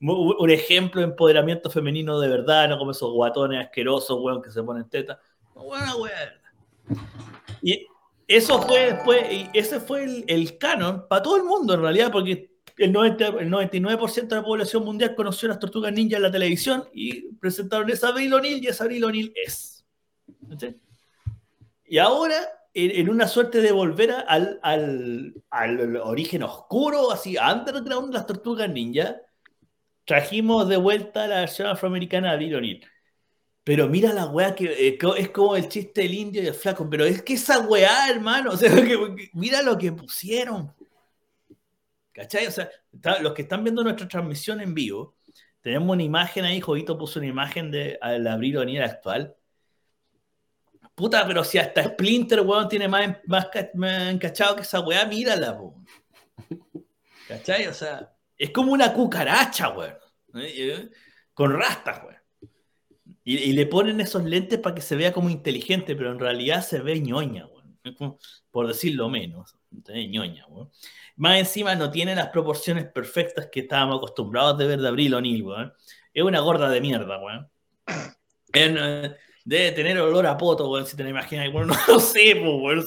un ejemplo de empoderamiento femenino de verdad, no como esos guatones asquerosos, weón, que se ponen teta. Bueno, weón. Y eso fue y ese fue el, el canon para todo el mundo en realidad, porque el, 99% de la población mundial conoció a las tortugas ninja en la televisión y presentaron esa Abril O'Neill y esa Abril O'Neill es. Y ahora, en, una suerte de volver al, al, origen oscuro, así, underground de las tortugas ninja, trajimos de vuelta a la versión afroamericana de Abril O'Neill. Pero mira la weá que eh, es como el chiste del indio y el flaco, pero es que esa weá, hermano, o sea, mira lo que pusieron. ¿Cachai? O sea, los que están viendo nuestra transmisión en vivo, tenemos una imagen ahí, Jovito puso una imagen de al abril o actual. Puta, pero si hasta Splinter, weón, tiene más, más, encachado que esa weá, mírala, weón. ¿Cachai? O sea, es como una cucaracha, weón. ¿eh? Con rastas, weón. Y, le ponen esos lentes para que se vea como inteligente, pero en realidad se ve ñoña, weón. Por decirlo menos. ñoña, weón. Más encima no tiene las proporciones perfectas que estábamos acostumbrados de ver de Abril O'Neill, weón. Es una gorda de mierda, weón. Eh, debe tener olor a poto, weón, si te imaginas. Bueno, no lo sé, weón.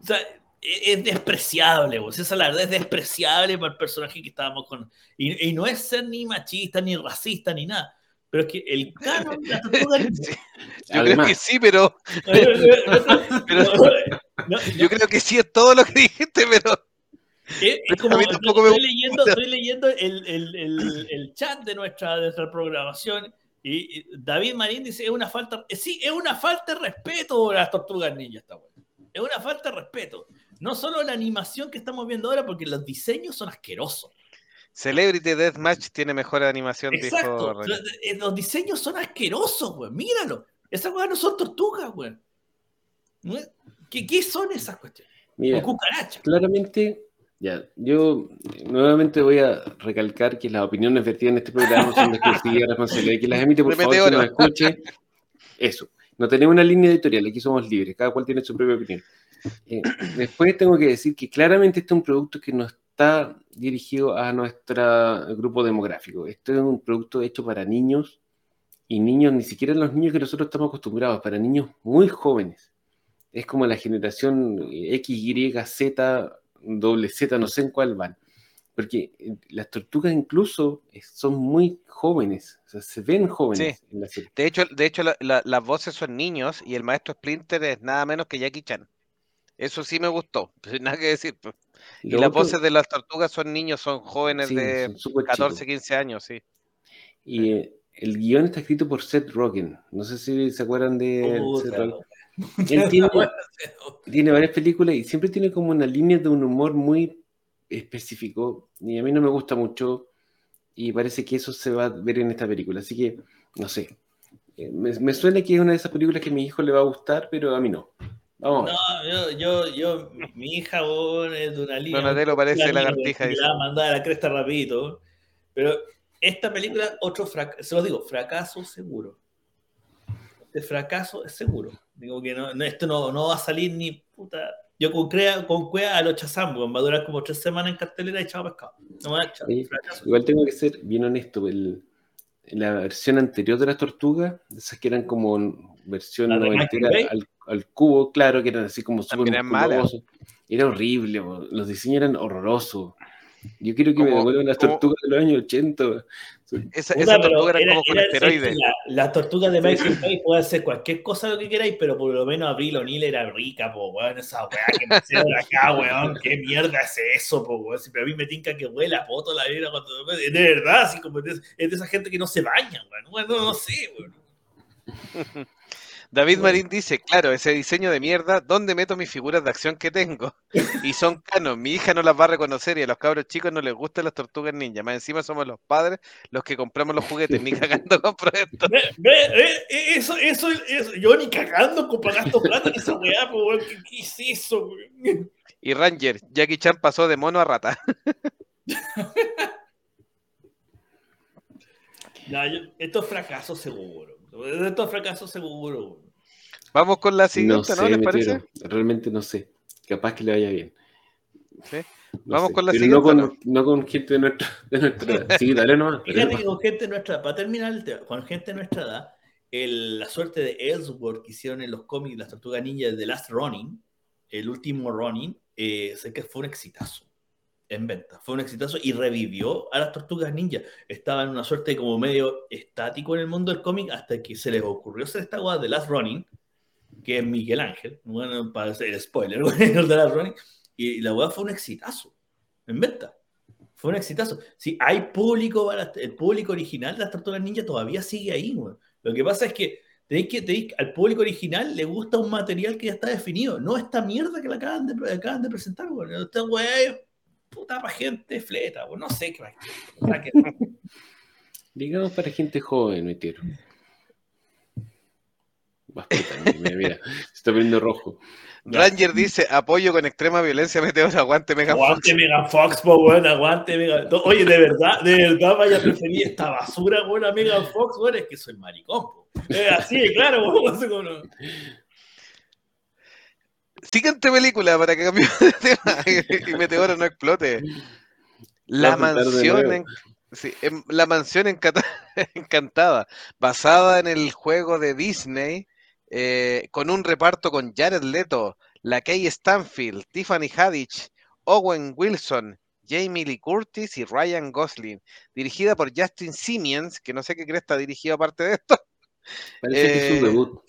Sea, es despreciable, vos. esa la verdad es despreciable para el personaje que estábamos con. Y, no es ser ni machista, ni racista, ni nada. Pero es que el canon de la tortuga Yo creo que sí, pero. yo creo que sí es todo lo que dijiste, pero. Es, como, estoy, leyendo, estoy leyendo el, el, el, chat de nuestra, de nuestra programación y, David Marín dice, es una falta, sí, es una falta de respeto a las tortugas ninjas, está bueno. Es una falta de respeto. No solo la animación que estamos viendo ahora, porque los diseños son asquerosos. Celebrity Deathmatch tiene mejor animación, Exacto. Eh, los, diseños son asquerosos, güey. Míralo. Esas cosas no son tortugas, güey. ¿Qué, ¿Qué, son esas cuestiones? Mira, cucarachas. Claramente, ya, yo nuevamente voy a recalcar que las opiniones vertidas en este programa son de exclusiva responsabilidad que las emite, por favor, que nos escuche. Eso. No tenemos una línea editorial, aquí somos libres, cada cual tiene su propia opinión. Eh, después tengo que decir que claramente este es un producto que no está dirigido a nuestro grupo demográfico. Este es un producto hecho para niños y niños, ni siquiera los niños que nosotros estamos acostumbrados, para niños muy jóvenes. Es como la generación X, Y, Z, doble Z, no sé en cuál van. Porque eh, las tortugas incluso son muy jóvenes, o sea, se ven jóvenes en la serie. De hecho, de hecho las voces son niños y el maestro Splinter es nada menos que Jackie Chan. Eso sí me gustó, nada que decir. Y las voces de las tortugas son niños, son jóvenes de 14, 15 años, sí. Y eh, el guion está escrito por Seth Rogen. No sé si se acuerdan de Seth Rogen. Él tiene, tiene, varias películas y siempre tiene como una línea de un humor muy específico y a mí no me gusta mucho y parece que eso se va a ver en esta película. Así que, no sé. Eh, me, me suena que es una de esas películas que a mi hijo le va a gustar, pero a mí no. No, yo, yo, yo, mi hija es de una línea. Donatello parece la lagartija. Me la mandar a la cresta rapidito. Pero esta película, otro fracaso, se lo digo, fracaso seguro. Este fracaso es seguro. Digo que no, esto no, no, va a salir ni puta. Yo con, crea, con Cuea a los chazambos, va a durar como tres semanas en cartelera y echado pescado. No va a echar, igual tengo que ser bien honesto. El, la versión anterior de las tortugas, esas que eran como versión noventera al al cubo, claro, que eran así como súper Era horrible, los diseños eran horrorosos. Yo quiero que me devuelvan las tortugas de los años 80. Esa, esa tortuga era, como con esteroides. La, tortuga de Michael Bay puede hacer cualquier cosa lo que queráis, pero por lo menos Abril O'Neill era rica, po, weón. Esa weá que me hicieron acá, weón. ¿Qué mierda es eso, po, weón? Si a mí me tinca que huele a poto la vida cuando. De verdad, así como es de esa gente que no se baña, weón. Bueno, no, no sé, weón. David Marín dice, claro, ese diseño de mierda, ¿dónde meto mis figuras de acción que tengo? Y son canos, mi hija no las va a reconocer y a los cabros chicos no les gustan las tortugas ninja. Más encima somos los padres los que compramos los juguetes, ni cagando compro esto. eso, eso, eso, yo ni cagando compro gasto plata en esa weá, ¿qué, ¿qué es eso? Y Ranger, Jackie Chan pasó de mono a rata. esto es fracaso seguro. De estos fracasos seguro. Vamos con la siguiente, ¿no? ¿Les parece? Realmente no sé. Capaz que le vaya bien. Vamos con la siguiente. No con, gente de nuestra, de nuestra edad. Sí, dale nomás. Fíjate que con gente de nuestra edad, para terminar el tema, con gente de nuestra edad, el, la suerte de Ellsworth que hicieron en los cómics Las Tortugas Ninja de The Last Running, el último Running, eh, sé que fue un exitazo en venta. Fue un exitazo y revivió a las tortugas ninja. Estaba en una suerte como medio estático en el mundo del cómic hasta que se les ocurrió hacer esta guada de Last Running, que es Miguel Ángel, bueno, para hacer spoiler, de Last Running, y la guada fue un exitazo en venta. Fue un exitazo. Si hay público, el público original de las tortugas ninja todavía sigue ahí. Lo que pasa es que tenéis que al público original le gusta un material que ya está definido, no esta mierda que le acaban de, acaban de presentar. Bueno. Esta puta para gente fleta, o no sé qué va Digamos para gente joven, me tiro. mira, mira, se está poniendo rojo. Ranger dice, apoyo con extrema violencia, meteor, aguante Mega aguante Mega Fox, po, bueno, aguante Mega Oye, de verdad, de verdad vaya a preferir esta basura, buena Mega Fox, bueno, es que soy maricón, po. así, claro, bueno, Siguiente película para que cambie de tema y Meteoro no explote. La mansión, em, la mansión encantada, basada en el juego de Disney, eh, con un reparto con Jared Leto, la Kay Stanfield, Tiffany Haddish, Owen Wilson, Jamie Lee Curtis y Ryan Gosling, dirigida por Justin Simeons, que no sé qué crees está dirigido aparte de esto. Parece que es su Eh, debut.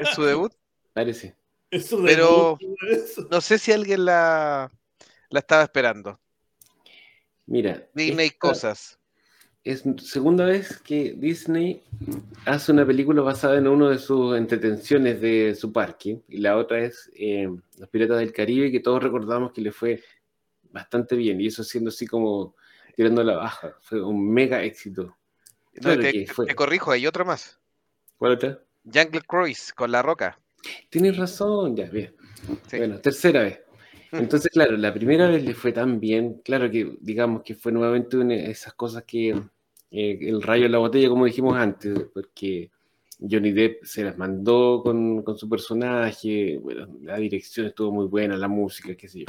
¿Es su debut? Parece. Eso Pero- eso. No sé si alguien la, la estaba esperando. Mira. Disney esta cosas. Es segunda vez que Disney hace una película basada en uno de sus entretenciones de su parque. Y la otra es eh, Los Piratas del Caribe, que todos recordamos que le fue bastante bien. Y eso siendo así como tirando la baja. Fue un mega éxito. No, Claro te, que te- fue. te corrijo, hay otro más. ¿Cuál otra? Jungle Cruise con La Roca. Tienes razón, ya, bien. Sí. Bueno, tercera vez. Mm. Entonces, claro, la primera vez le fue tan bien, claro que digamos que fue nuevamente una de esas cosas que eh, el rayo en la botella, como dijimos antes, porque Johnny Depp se las mandó con, con su personaje, bueno, la dirección estuvo muy buena, la música, qué sé yo.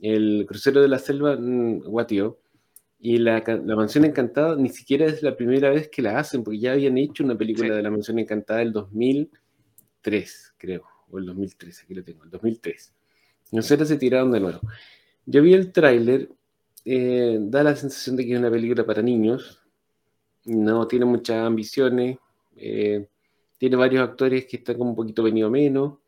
El crucero de la selva mm, guateó, y la, la mansión encantada ni siquiera es la primera vez que la hacen, porque ya habían hecho una película Sí. de la mansión encantada el 2003, creo, o el 2003, aquí lo tengo, el 2003. Nosotros se tiraron de nuevo. Yo vi el tráiler, eh, da la sensación de que es una película para niños, no tiene muchas ambiciones, eh, tiene varios actores que están como un poquito venido menos.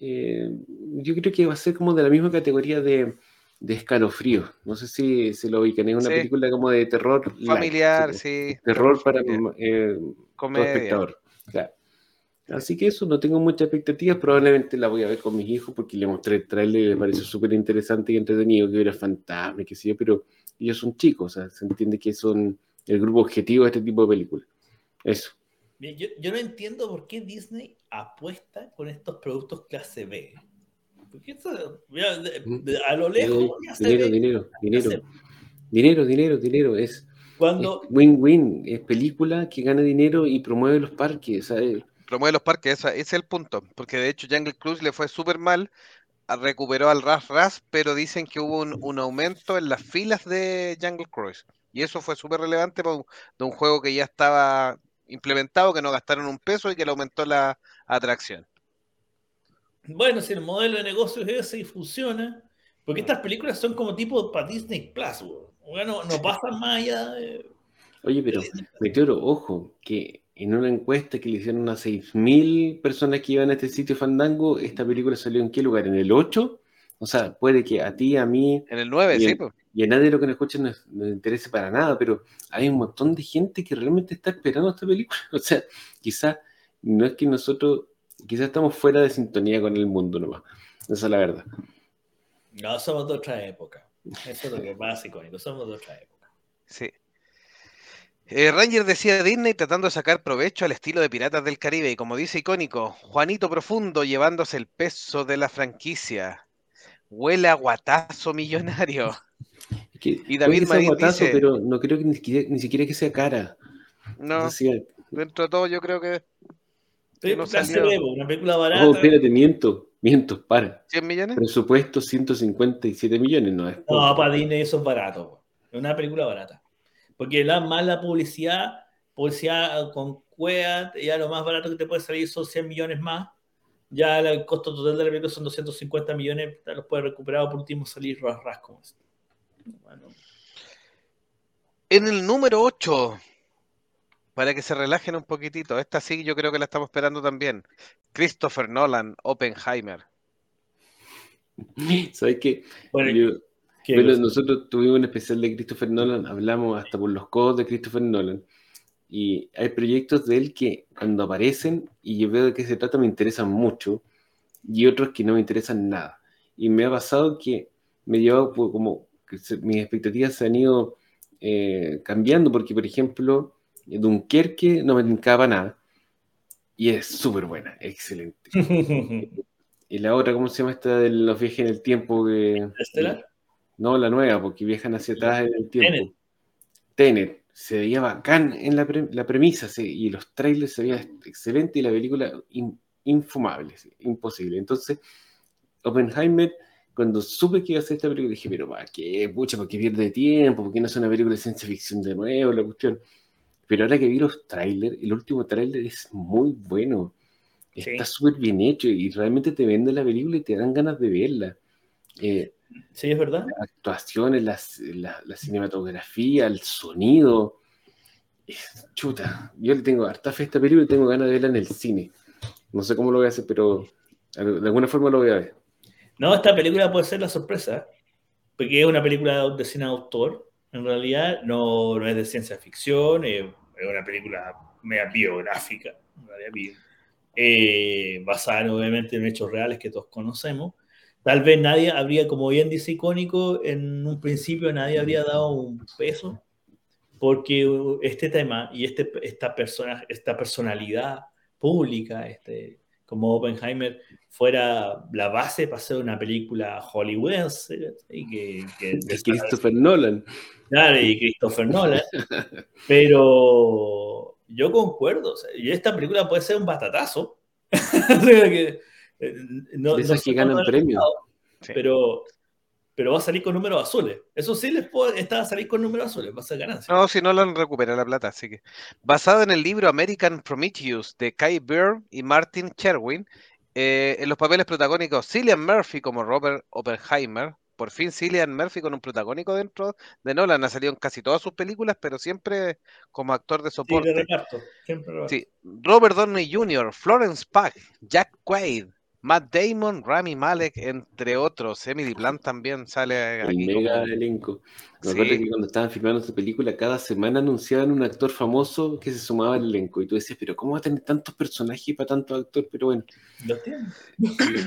Eh, yo creo que va a ser como de la misma categoría de, de escalofrío. No sé si se lo ubican, es una Sí. película como de terror. light, Familiar, así, sí. Terror para eh, todo espectador. Así que eso, no tengo muchas expectativas. Probablemente la voy a ver con mis hijos porque le mostré el trailer y me pareció súper interesante y entretenido que hubiera fantasma, y qué sé yo, pero ellos son chicos, o sea, se entiende que son el grupo objetivo de este tipo de películas. Eso. Bien, Yo, yo no entiendo por qué Disney apuesta con estos productos clase B. Porque eso, mira, de- de- a lo lejos ya se dinero, ve. dinero, dinero, dinero, dinero, dinero. Es Cuando, es win-win, es película que gana dinero y promueve los parques. ¿sabes? Promueve los parques, esa- ese es el punto. Porque de hecho Jungle Cruise le fue súper mal, a- recuperó al Ras Ras, pero dicen que hubo un, un aumento en las filas de Jungle Cruise. Y eso fue súper relevante para un- de un juego que ya estaba implementado, que no gastaron un peso y que le aumentó la atracción. bueno, si el modelo de negocio es ese y funciona, porque estas películas son como tipo para Disney Plus, weón. bueno, no pasan más allá de... Oye, pero Meteoro, ojo, que en una encuesta que le hicieron a 6.000 personas que iban a este sitio Fandango, esta película salió en qué lugar? ¿En el 8? O sea, puede que a ti, a mí En el 9, sí, pues. y a nadie de lo que nos escucha nos, nos interese para nada, pero hay un montón de gente que realmente está esperando esta película. O sea, quizás no es que nosotros, quizás estamos fuera de sintonía con el mundo nomás. Esa es la verdad. No, somos de otra época. Eso es lo que es más icónico, somos de otra época. Sí. Eh, Ranger decía Disney tratando de sacar provecho al estilo de Piratas del Caribe y como dice icónico, Juanito Profundo llevándose el peso de la franquicia. Huele a guatazo millonario. Es que Y David que Marín guatazo, dice- pero no creo que ni siquiera, ni siquiera que sea cara. No, dentro de todo yo creo que Sí, no una película barata. oh, espérate, miento, miento, para. 100 millones. Presupuesto 157 millones, no es No, para Disney eso es barato. Es una película barata. Porque la mala publicidad, publicidad con cuea, ya lo más barato que te puede salir son 100 millones más. Ya el costo total de la película son 250 millones, te los puedes recuperar o por último salir ras ras como esto. Bueno, En el número 8, para que se relajen un poquitito, esta sí yo creo que la estamos esperando también. Christopher Nolan, Oppenheimer. ¿Sabes qué? bueno, Yo- ¿qué Bueno, cosa? nosotros tuvimos un especial de Christopher Nolan, hablamos hasta por los codos de Christopher Nolan, y hay proyectos de él que cuando aparecen y yo veo de qué se trata me interesan mucho, y otros que no me interesan nada. Y me ha pasado que me llevado por como que se- mis expectativas se han ido eh, cambiando, porque por ejemplo, Dunkerque no me tincaba nada, y es súper buena, excelente. Y la otra, ¿cómo se llama esta de los viajes en el tiempo? Que, ¿Estelar? No, la nueva, porque viajan hacia atrás en el tiempo. Tenet. Tenet. Se veía bacán en la, pre- la premisa sí, y los trailers se veía excelente y la película in- infumable, sí, imposible. Entonces, Oppenheimer, cuando supe que iba a hacer esta película, dije, pero ¿para qué? Pucha, ¿por qué pierde tiempo? ¿Por qué no es una película de ciencia ficción de nuevo? La cuestión. Pero ahora que vi los trailers, el último trailer es muy bueno. Está súper bien hecho y realmente te vende la película y te dan ganas de verla. Eh, sí, es verdad. Las actuaciones, la, cinematografía, el sonido. Chuta, yo le tengo harta fe a esta película y tengo ganas de verla en el cine. No sé cómo lo voy a hacer, pero de alguna forma lo voy a ver. No, esta película puede ser la sorpresa, porque es una película de cine autor. En realidad no, es de ciencia ficción, es una película media biográfica, eh, basada obviamente en hechos reales que todos conocemos. Tal vez nadie habría, como bien dice icónico, en un principio nadie habría dado un peso, porque este tema y este, esta, persona, esta personalidad pública, este, como Oppenheimer, fuera la base para hacer una película hollywoodense. Y que, de Christopher Nolan. Claro, y Christopher Nolan. Pero yo concuerdo. y esta película puede ser un batatazo. que, eh, no, que ganan premios. Pero, pero va a salir con números azules. Eso sí les puede estar a salir con números azules, va a ser ganancia. No, si no lo han recuperado la plata, así que. Basado en el libro American Prometheus de Kai Byrne y Martin Cherwin, eh, en los papeles protagónicos, Cillian Murphy como Robert Oppenheimer. Por fin Cillian Murphy con un protagónico dentro de Nolan. Ha salido en casi todas sus películas, pero siempre como actor de soporte. Sí, Robert Downey Jr., Florence Pugh, Jack Quaid, Matt Damon, Rami Malek, entre otros. Emily Blunt también sale aquí. mega elenco. Me acuerdo que cuando estaban filmando esta película, cada semana anunciaban un actor famoso que se sumaba al elenco. Y tú decías, pero ¿cómo va a tener tantos personajes para tantos actores? Pero bueno. Lo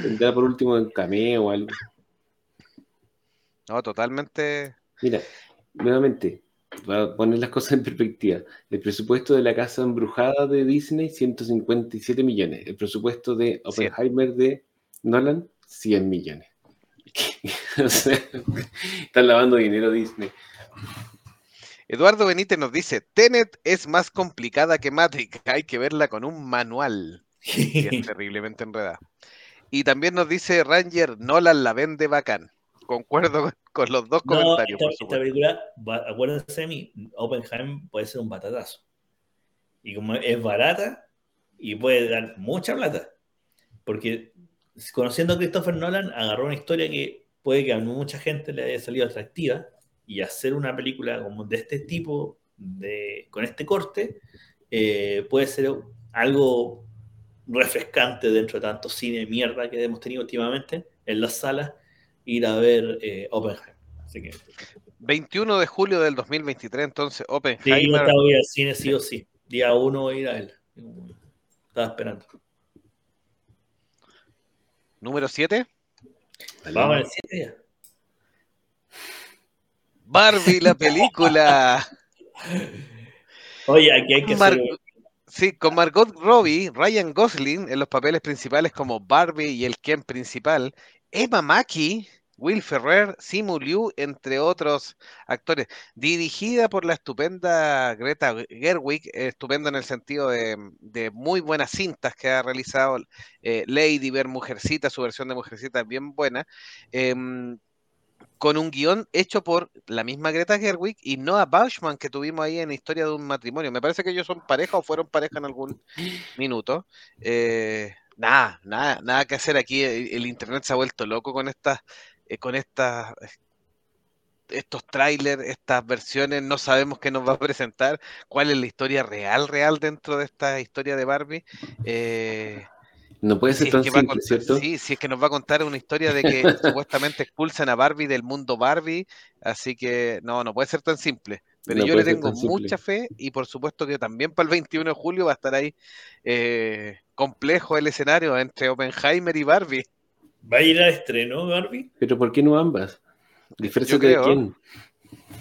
Tendrá por último un cameo o algo. No, totalmente. Mira, nuevamente, para poner las cosas en perspectiva, el presupuesto de la casa embrujada de Disney, 157 millones. El presupuesto de Oppenheimer de Nolan, 100 millones. están lavando dinero Disney. Eduardo Benítez nos dice, Tenet es más complicada que Matrix, hay que verla con un manual. y es terriblemente enredada. Y también nos dice Ranger, Nolan la vende bacán concuerdo con, los dos comentarios. Esta, película, acuérdense de mí, Oppenheim puede ser un batatazo. Y como es barata y puede dar mucha plata. Porque conociendo a Christopher Nolan, agarró una historia que puede que a mucha gente le haya salido atractiva y hacer una película como de este tipo, de, con este corte, eh, puede ser algo refrescante dentro de tanto cine mierda que hemos tenido últimamente en las salas ir a ver eh, Oppenheimer. Así que... 21 de julio del 2023, entonces Oppenheimer. Sí, yo estaba al cine sí o sí. Día 1 ir a él. Estaba esperando. Número 7. Vamos al 7 ya. Barbie, la película. Oye, aquí hay que Mar Sí, con Margot Robbie, Ryan Gosling en los papeles principales como Barbie y el Ken principal, Emma Mackey, Will Ferrer, Simu Liu, entre otros actores. Dirigida por la estupenda Greta Gerwig, estupenda en el sentido de, muy buenas cintas que ha realizado eh, Lady Ver Mujercita, su versión de Mujercita es bien buena. Em, con un guion hecho por la misma Greta Gerwig y Noah Bauschman que tuvimos ahí en Historia de un matrimonio. Me parece que ellos son pareja o fueron pareja en algún minuto. Eh, nada, nada, nada que hacer aquí. El, internet se ha vuelto loco con estas, eh, con estas, estos trailers, estas versiones. No sabemos qué nos va a presentar, cuál es la historia real, real dentro de esta historia de Barbie. Eh, no puede ser tan simple, ¿cierto? Sí, si es que nos va a contar una historia de que supuestamente expulsan a Barbie del mundo Barbie, así que no, no puede ser tan simple. Pero yo le tengo mucha fe y por supuesto que también para el 21 de julio va a estar ahí eh, complejo el escenario entre Oppenheimer y Barbie. ¿Va a ir al estreno Barbie? Pero ¿por qué no ambas? ¿Diferencia de quién?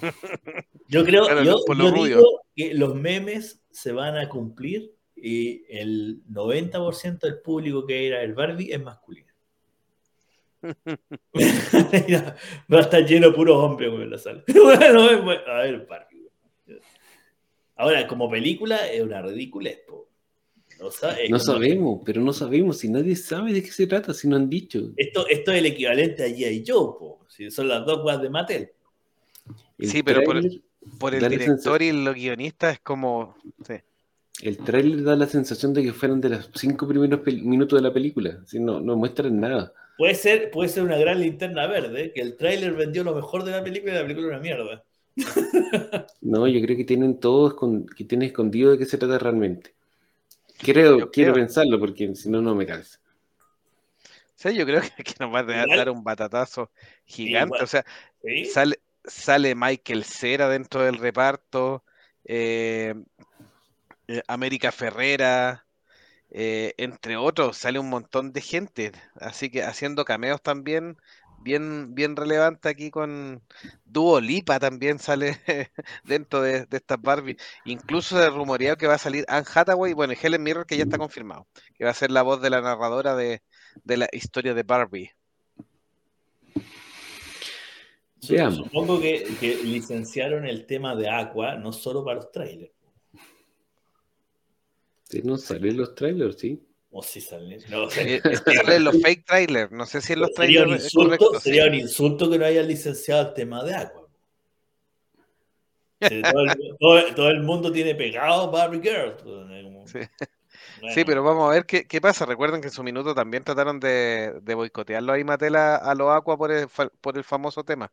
Yo creo yo, digo que los memes se van a cumplir y el 90% del público que era el Barbie es masculino. Va a estar lleno de puros hombres en la sala. a ver, Barbie. Ahora, como película es una ridícula. No, sabemos, pero no sabemos si nadie sabe de qué se trata, si no han dicho. Esto, esto es el equivalente a G.I. Joe, si son las dos guas de Mattel. sí, pero por, el director y los guionistas es como. el trailer da la sensación de que fueron de los cinco primeros minutos de la película. no, no muestran nada. Puede ser, puede ser una gran linterna verde, que el tráiler vendió lo mejor de la película y la película es una mierda. No, yo creo que tienen todo que tienen escondido de qué se trata realmente. Creo, quiero pensarlo porque si no, no me calza. Sí, yo creo que, nos va a dar un batatazo gigante. o sea, sale, sale Michael Cera dentro del reparto, eh, eh, América Ferrera, eh, entre otros, sale un montón de gente, así que haciendo cameos también, bien, bien relevante aquí con Duo Lipa también sale dentro de, de estas Barbie. Incluso se rumoreado que va a salir Anne Hathaway, bueno, y Helen Mirror que ya está confirmado, que va a ser la voz de la narradora de, la historia de Barbie. Supongo que, que, licenciaron el tema de Aqua no solo para los trailers. Sí, no salen los trailers, sí. O si salen. No, salen los fake trailers. No sé si en los trailers. Sería un insulto, sería un insulto que no hayan licenciado el tema de Aqua. todo, el, mundo tiene pegado Barbie Girl. Pues, sí. pero vamos a ver qué, qué, pasa. Recuerden que en su minuto también trataron de, de boicotearlo ahí Matela a los Aqua por el, por el famoso tema.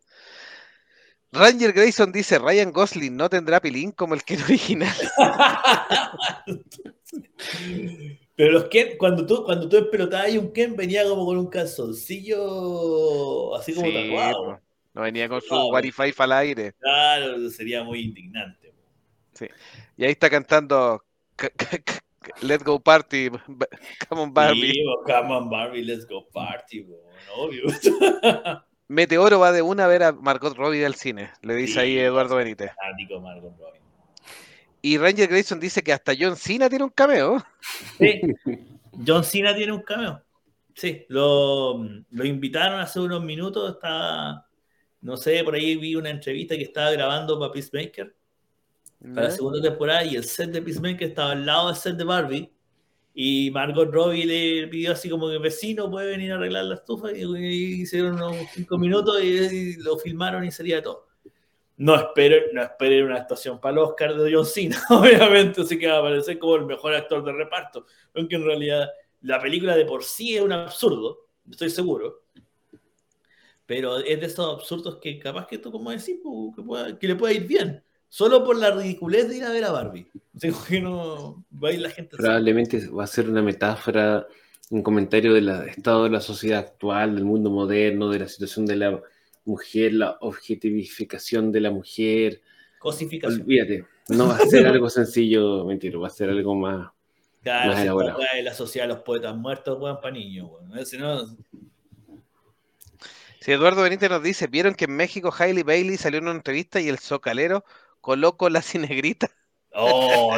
Ranger Grayson dice, Ryan Gosling no tendrá pilín como el que original. Pero los Ken, cuando tú, cuando tú espelotabas un Ken, venía como con un calzoncillo así como sí, tatuado. No venía con su Wi-Fi al aire. Claro, sería muy indignante. Sí. Y ahí está cantando Let's Go Party, Come on Barbie. Sí, come on Barbie, let's go party, obvio. Meteoro va de una a ver a Margot Robbie del cine, le dice ahí Eduardo Benítez. Margot Robbie. Y Ranger Grayson dice que hasta John Cena tiene un cameo. Sí, John Cena tiene un cameo. Sí, lo, invitaron hace unos minutos. Estaba, no sé, por ahí vi una entrevista que estaba grabando para Peacemaker, para la segunda temporada, y el set de Peacemaker estaba al lado del set de Barbie. Y Margot Robbie le pidió así como que vecino puede venir a arreglar la estufa. Y, hicieron unos cinco minutos y, y, lo filmaron y sería todo no esperen, no esperen una actuación para el Oscar de John Cena, obviamente, así que va a aparecer como el mejor actor de reparto, aunque en realidad la película de por sí es un absurdo, estoy seguro, pero es de esos absurdos que capaz que tú, como decís, que, que le pueda ir bien, solo por la ridiculez de ir a ver a Barbie. que no va a ir la gente. Probablemente va a ser una metáfora, un comentario del estado de la sociedad actual, del mundo moderno, de la situación de la mujer, la objetivificación de la mujer. Cosificación. Olvídate, no va a ser algo sencillo, mentira, va a ser algo más. Claro, más elaborado. la sociedad de los poetas muertos, weón, para niños, weón. Si no. Si Eduardo Benítez nos dice, ¿vieron que en México Hailey Bailey salió en una entrevista y el socalero colocó la cinegrita? Oh,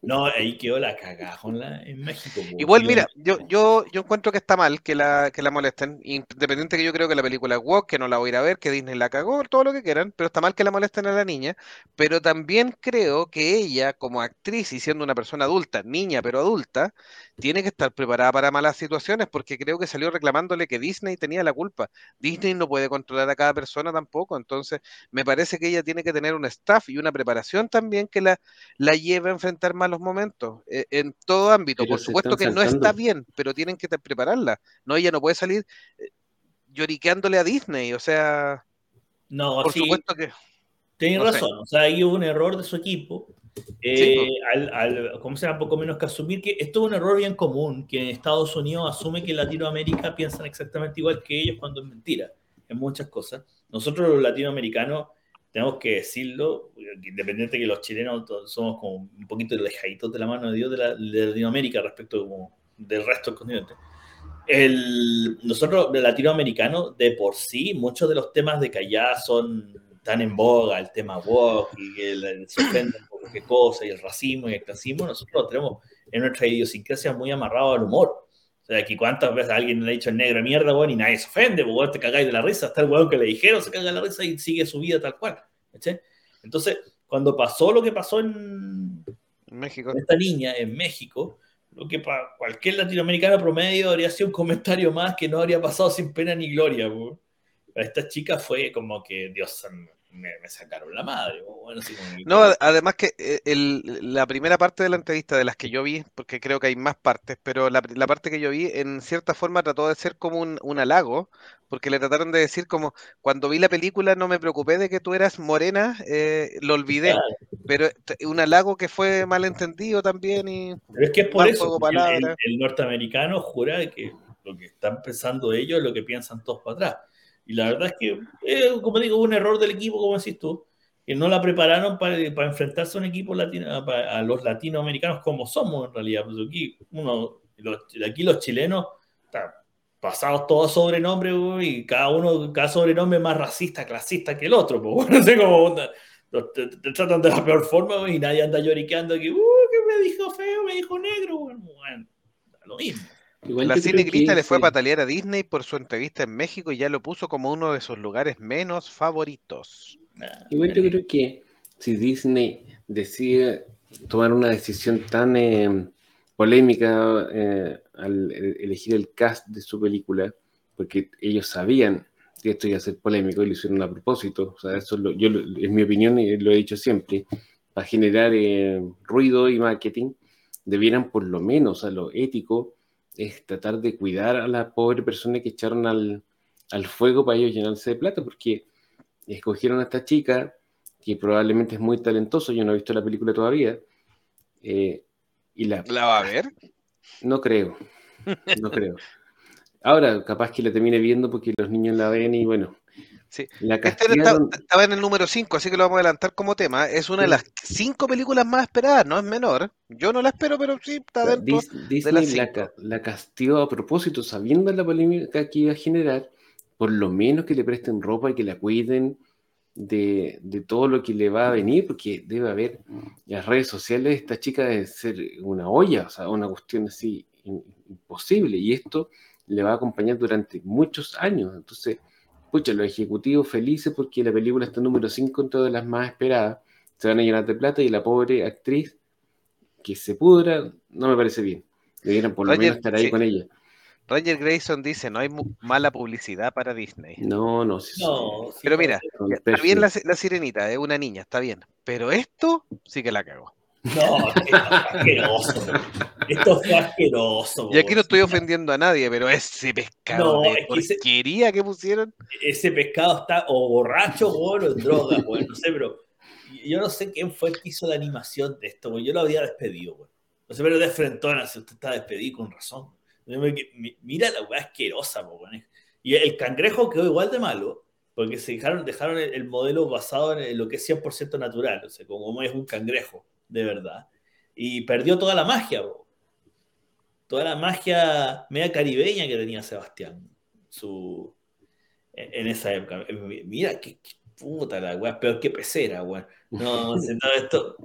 no, ahí quedó la cagada en México. Igual, mira, yo, yo, yo encuentro que está mal que la, que la molesten, independiente que yo creo que la película es walk, que no la voy a ir a ver, que Disney la cagó, todo lo que quieran, pero está mal que la molesten a la niña, pero también creo que ella, como actriz y siendo una persona adulta, niña pero adulta, tiene que estar preparada para malas situaciones, porque creo que salió reclamándole que Disney tenía la culpa. Disney no puede controlar a cada persona tampoco, entonces me parece que ella tiene que tener un staff y una preparación también que la, la lleve a enfrentar malos momentos, eh, en todo ámbito. Por supuesto que no está bien, pero tienen que prepararla. No, ella no puede salir eh, lloriqueándole a Disney, o sea... No, por supuesto que... Tienes razón, o sea, ahí hubo un error de su equipo eh, al, ¿cómo se llama? Poco menos que asumir que esto es un error bien común, que en Estados Unidos asume que Latinoamérica piensan exactamente igual que ellos cuando es mentira, en muchas cosas. Nosotros los latinoamericanos tenemos que decirlo, independiente de que los chilenos somos como un poquito alejaditos de la mano de Dios de, la, de Latinoamérica respecto como del resto del continente. El, nosotros, los latinoamericanos, de por sí, muchos de los temas de que son tan en boga, el tema woke y que se ofenden por qué cosa, y el racismo y el clasismo, nosotros lo tenemos en nuestra idiosincrasia muy amarrado al humor. Sea, aquí cuántas veces alguien le ha dicho el negro mierda, weón, y nadie se ofende, weón, te cagáis de la risa, hasta el weón que le dijeron se caga de la risa y sigue su vida tal cual. Entonces, cuando pasó lo que pasó en México, esta niña en México, lo que para cualquier latinoamericano promedio habría sido un comentario más que no habría pasado sin pena ni gloria, weón. Esta chica fue como que, Dios me, sacaron la madre. no, además que eh, la primera parte de la entrevista de las que yo vi, porque creo que hay más partes, pero la, parte que yo vi en cierta forma trató de ser como un, halago, porque le trataron de decir como, cuando vi la película no me preocupé de que tú eras morena, eh, lo olvidé, pero un halago que fue malentendido también y... Pero es que es por eso, el, el, norteamericano jura que lo que están pensando ellos es lo que piensan todos para atrás. Y la verdad es que, eh, como digo, un error del equipo, como decís tú, que no la prepararon para, enfrentarse a un equipo latino, a, los latinoamericanos como somos en realidad. Pues aquí, aquí los chilenos pasados todos sobrenombres y cada uno, cada sobrenombre más racista, clasista que el otro. Pues, no sé cómo te, tratan de la peor forma y nadie anda lloriqueando que, uh, que me dijo feo, me dijo negro. Bueno, lo mismo la Cine le fue a patalear a Disney por su entrevista en México y ya lo puso como uno de sus lugares menos favoritos. Igual yo creo que si Disney decide tomar una decisión tan eh, polémica eh, al elegir el cast de su película, porque ellos sabían que esto iba a ser polémico y lo hicieron a propósito, o sea, eso yo, es mi opinión y lo he dicho siempre, para generar eh, ruido y marketing, debieran por lo menos a lo ético es tratar de cuidar a la pobre persona que echaron al, fuego para ellos llenarse de plata, porque escogieron a esta chica, que probablemente es muy talentosa, yo no he visto la película todavía. Eh, y la, ¿La va a ver? No creo, no creo. Ahora, capaz que la termine viendo porque los niños la ven y bueno, Sí. Este estaba, en el número 5, así que lo vamos a adelantar como tema. Es una de las cinco películas más esperadas, no es menor. Yo no la espero, pero sí está dentro Disney la, la, castigó a propósito, sabiendo la polémica que iba a generar, por lo menos que le presten ropa y que la cuiden de, todo lo que le va a venir, porque debe haber las redes sociales, esta chica debe ser una olla, o sea, una cuestión así imposible, y esto le va a acompañar durante muchos años. Entonces, pucha, los ejecutivos felices porque la película está número 5 en todas las más esperadas, se van a llenar de plata y la pobre actriz que se pudra, no me parece bien. Debieran por lo menos estar ahí con ella. Roger Grayson dice, no hay mala publicidad para Disney. No, no, no Pero mira, está bien la, la, sirenita, es una niña, está bien. Pero esto sí que la cago. No, esto asqueroso. Esto fue asqueroso. Y aquí no estoy ofendiendo a nadie, pero ese pescado de porquería que pusieron. Ese pescado está o borracho o en droga, no sé, pero yo no sé quién fue el que hizo la animación de esto, yo lo había despedido, güey. No sé, pero de frentona, si usted está despedido con razón. Mira la weá asquerosa, güey. Y el cangrejo quedó igual de malo, porque se dejaron, dejaron el, modelo basado en lo que es 100% natural, o sea, como es un cangrejo de verdad. Y perdió toda la magia, toda la magia media caribeña que tenía Sebastián su, en, esa época. Mira, qué, puta la weá, peor que pecera, weón. No, esto.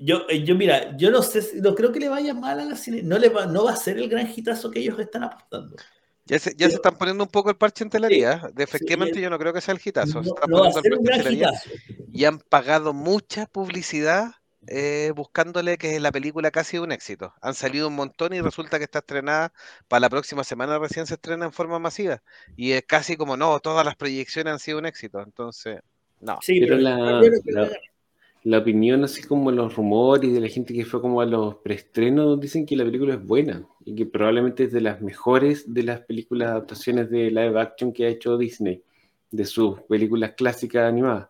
Yo, yo, mira, yo no sé, no creo que le vaya mal a la cine. No, le va, no va a ser el gran hitazo que ellos están apostando. Ya se, ya se están poniendo un poco el parche en telaría. efectivamente, yo no creo que sea el hitazo. Y han pagado mucha publicidad eh, buscándole que la película casi un éxito. Han salido un montón y resulta que está estrenada para la próxima semana, recién se estrena en forma masiva. Y es casi como, no, todas las proyecciones han sido un éxito. Entonces, no. Sí, pero, la, la, opinión, así como los rumores de la gente que fue como a los preestrenos, dicen que la película es buena y que probablemente es de las mejores de las películas adaptaciones de live action que ha hecho Disney, de sus películas clásicas animadas.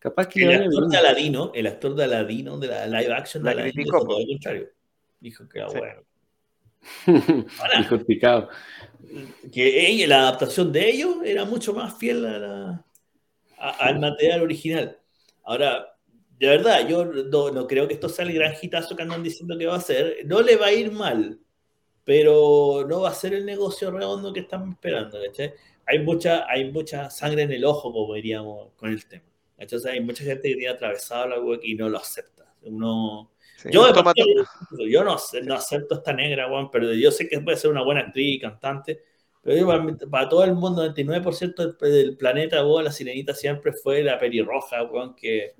Capaz que el actor de Aladino, el actor de Aladino, de la live action de Aladino, dijo todo lo contrario. Dijo que era bueno. dijo picado. Que la adaptación de ellos era mucho más fiel al material original. Ahora, de verdad, yo no, creo que esto sea el gran hitazo que andan diciendo que va a ser. No le va a ir mal, pero no va a ser el negocio redondo que estamos esperando. Hay mucha, hay mucha sangre en el ojo, como diríamos, con el tema. Entonces hay mucha gente que tiene atravesado la web y no lo acepta. Uno, yo, yo no, no, acepto esta negra, pero yo sé que puede ser una buena actriz y cantante. Pero para, todo el mundo, 99% del, planeta, la sirenita siempre fue la pelirroja, que,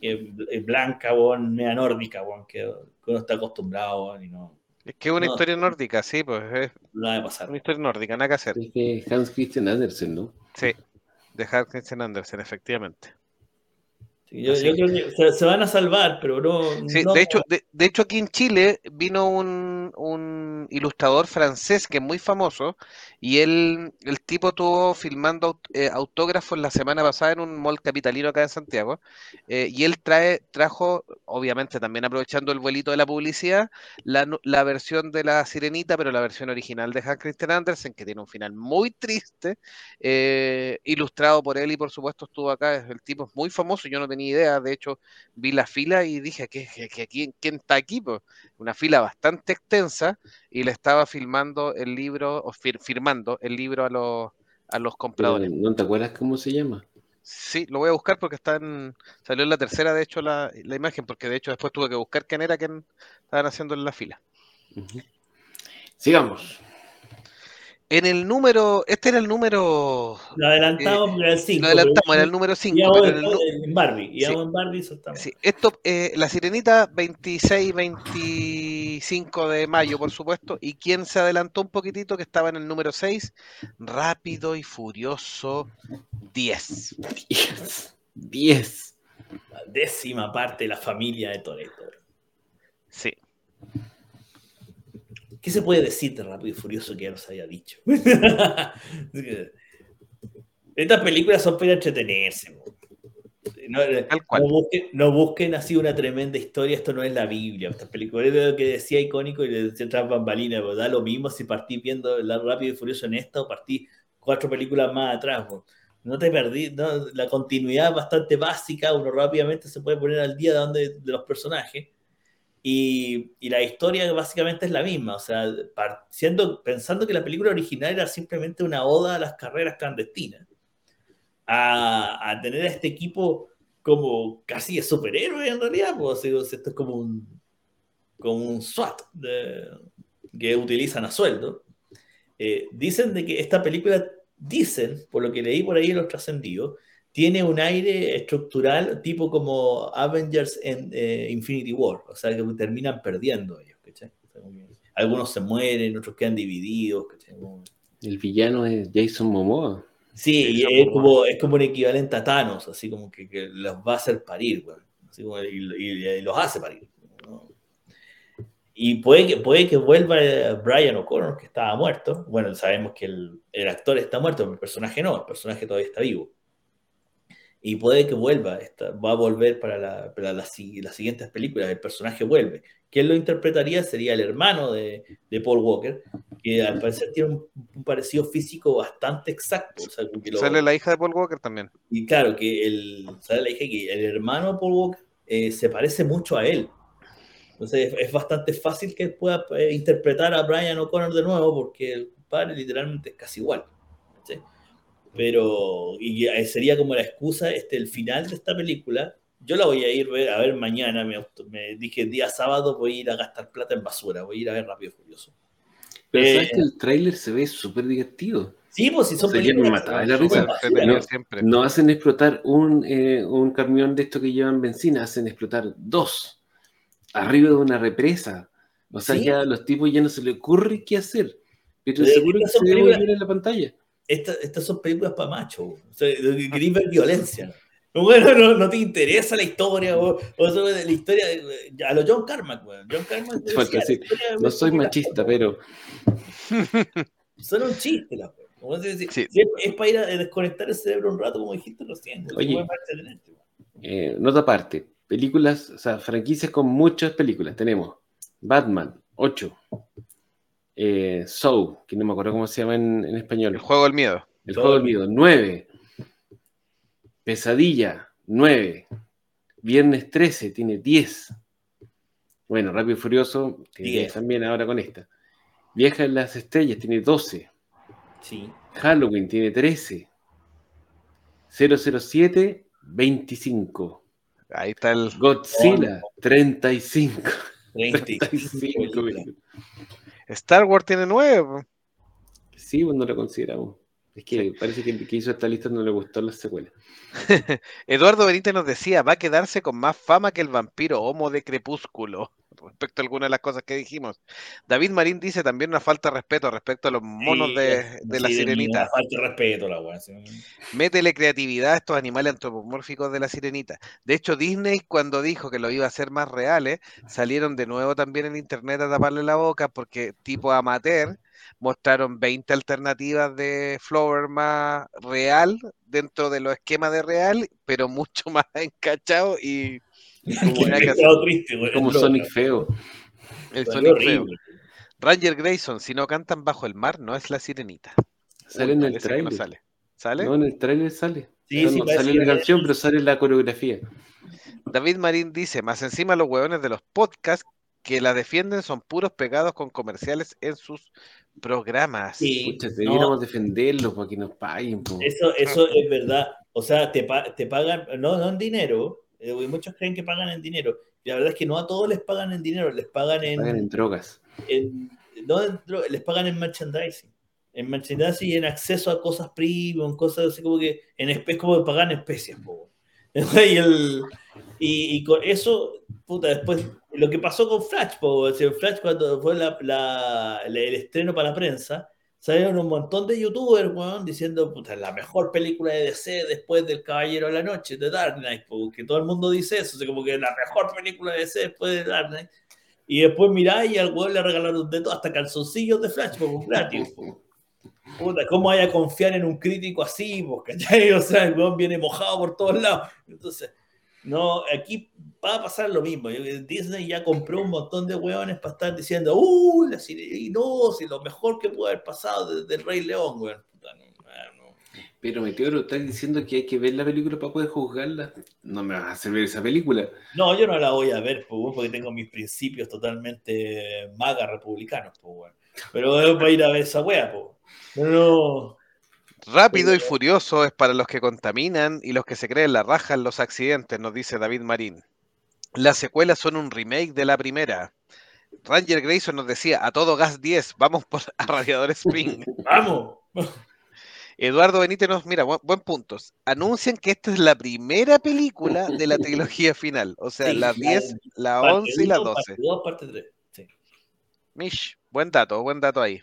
es blanca, media nórdica, que, uno está acostumbrado, y no. Es que es una historia nórdica, sí, pues es no pasar. una historia nórdica, nada que hacer. Es que Hans Christian Andersen, ¿no? Sí. de Hans Christian Andersen, efectivamente. Yo, creo que se, van a salvar, pero no. De, hecho, de, hecho, aquí en Chile vino un, un, ilustrador francés que es muy famoso y él, el tipo estuvo filmando eh, autógrafos la semana pasada en un mall capitalino acá en Santiago eh, y él trae, trajo, obviamente también aprovechando el vuelito de la publicidad, la, la versión de la Sirenita, pero la versión original de Hans Christian Andersen, que tiene un final muy triste, eh, ilustrado por él y por supuesto estuvo acá. El tipo es muy famoso, yo no tenía idea, de hecho vi la fila y dije, ¿qué, quién, está aquí? Pues, una fila bastante extensa y le estaba filmando el libro, o firmando el libro a los, a los compradores. ¿No te acuerdas cómo se llama? Sí, lo voy a buscar porque está en, salió en la tercera, de hecho, la, la imagen, porque de hecho después tuve que buscar quién era quien estaban haciendo en la fila. Sigamos. En el número, este era el número. Lo adelantamos eh, era el 5. Lo adelantamos, era el número 5. en, Barbie. Y en Barbie sí, esto, eh, la Sirenita, 26 25 de mayo, por supuesto. ¿Y quién se adelantó un poquitito? Que estaba en el número 6. Rápido y Furioso 10. 10. 10. La décima parte de la familia de Toreto. Sí. ¿Qué se puede decir de Rápido y Furioso que ya nos haya dicho? Estas películas son para entretenerse. No, no, busquen, así una tremenda historia, esto no es la Biblia. Estas películas es lo que decía icónico y le decía tras bambalinas, da lo mismo si partí viendo la Rápido y Furioso en esta o partí cuatro películas más atrás. No te perdí, la continuidad es bastante básica, uno rápidamente se puede poner al día de, donde, de los personajes y, la historia básicamente es la misma, o sea, siendo, pensando que la película original era simplemente una oda a las carreras clandestinas, a, tener a este equipo como casi de superhéroe en realidad, pues esto es como un, como un SWAT que utilizan a sueldo. Eh, dicen de que esta película, dicen, por lo que leí por ahí en los trascendidos, tiene un aire estructural tipo como Avengers en eh, Infinity War, o sea que terminan perdiendo ellos, algunos se mueren, otros quedan divididos. El villano es Jason Momoa. Sí, es, Como, es como un equivalente a Thanos, así como que, los va a hacer parir, y, los hace parir. Y puede que, puede que vuelva Brian O'Connor, que estaba muerto. Bueno, sabemos que el, el actor está muerto, pero el personaje no, el personaje todavía está vivo y puede que vuelva, va a volver para, la, para las, siguientes películas, el personaje vuelve. ¿Quién lo interpretaría? Sería el hermano de, de Paul Walker, que al parecer tiene un, parecido físico bastante exacto. sale la hija de Paul Walker también. Y claro, que el, sale la hija que el hermano de Paul Walker eh, se parece mucho a él. Entonces es, bastante fácil que pueda eh, interpretar a Brian O'Connor de nuevo, porque el padre literalmente es casi igual. ¿sí? Pero y sería como la excusa, este, el final de esta película. Yo la voy a ir a ver mañana, me, me dije día sábado voy a ir a gastar plata en basura, voy a ir a ver Rápido Furioso. Pero sabes eh, que el tráiler se ve súper divertido. Sí, pues si son películas. No, hacen explotar un, eh, un camión de estos que llevan benzina, hacen explotar dos arriba de una represa. O sea, ya a los tipos ya no se les ocurre qué hacer. Pero seguro que se ver en la pantalla estas son películas para machos. O sea, ver violencia. Bueno, no, no, te interesa la historia o, o la historia a lo John Carmack, John Carmack no soy machista, pero son un chiste la es, para ir a desconectar el cerebro un rato, como dijiste, lo siento. Oye, eh, nota aparte, películas, o sea, franquicias con muchas películas. Tenemos Batman, 8, eh, Soul, que no me acuerdo cómo se llama en, español. El juego del miedo. El juego del miedo, 9. Pesadilla, 9. Viernes 13, tiene 10. Bueno, Rápido y Furioso, tiene 10 también ahora con esta. Vieja en las estrellas, tiene 12. Sí. Halloween tiene 13. 007, 25. Ahí está el. Godzilla, 35. 35. Star Wars tiene nueve. Sí, pues no lo consideramos. Es que parece que el que hizo esta lista no le gustó las secuelas. Eduardo Benítez nos decía, va a quedarse con más fama que el vampiro homo de Crepúsculo. Respecto a algunas de las cosas que dijimos. David Marín dice también una falta de respeto respecto a los monos de, la sirenita. Una falta de respeto, la weá. Métele creatividad a estos animales antropomórficos de la sirenita. De hecho, Disney, cuando dijo que lo iba a hacer más reales, salieron de nuevo también en internet a taparle la boca porque, tipo amateur, mostraron 20 alternativas de Flower más real dentro de los esquemas de real, pero mucho más encachado y como, Sonic feo. El Sonic feo. Ranger Grayson, si no cantan bajo el mar, no es la sirenita. Sale en el trailer. No sale. No, en el trailer sale. Sí, sí, sale la canción, pero sale la coreografía. David Marín dice, más encima los huevones de los podcasts que la defienden son puros pegados con comerciales en sus programas. Sí, deberíamos defenderlos para que nos paguen. Eso, eso es verdad. O sea, te, te pagan, no, no en dinero, eh, muchos creen que pagan en dinero. Y la verdad es que no a todos les pagan en dinero, les pagan en. Pagan en drogas. no les pagan en merchandising. En merchandising y en acceso a cosas premium, cosas así como que en especies, como pagan especies, y, el, y, con eso, puta, después, lo que pasó con Flash, po, Flash cuando fue la, el estreno para la prensa, salieron un montón de youtubers, weón, diciendo, puta, la mejor película de DC después del Caballero de la Noche, de Dark Knight, porque todo el mundo dice eso, o como que la mejor película de DC después de Dark Knight. Y después miráis y al weón le regalaron de todo, hasta calzoncillos de Flash, como gratis. Puta, ¿cómo vaya a confiar en un crítico así? Pues, O sea, el weón viene mojado por todos lados. Entonces, no, aquí va a pasar lo mismo. Disney ya compró un montón de hueones para estar diciendo, ¡uh! La y no, si lo mejor que puede haber pasado desde el Rey León, weón. Pero Meteoro, ¿estás diciendo que hay que ver la película para poder juzgarla? No me vas a hacer ver esa película. No, yo no la voy a ver, pues, porque tengo mis principios totalmente maga republicanos, pues, Pero voy a ir a ver esa wea, pues. No. Rápido y furioso es para los que contaminan y los que se creen la raja en los accidentes, nos dice David Marín. Las secuelas son un remake de la primera. Ranger Grayson nos decía, a todo gas 10, vamos por a Radiador Spring. ¡Vamos! Eduardo Benítez nos, mira, buen, puntos. Anuncian que esta es la primera película de la trilogía final. O sea, la 10, la 11 y la 12. Parte 2, parte 3. Sí. Mish, buen dato, buen dato ahí.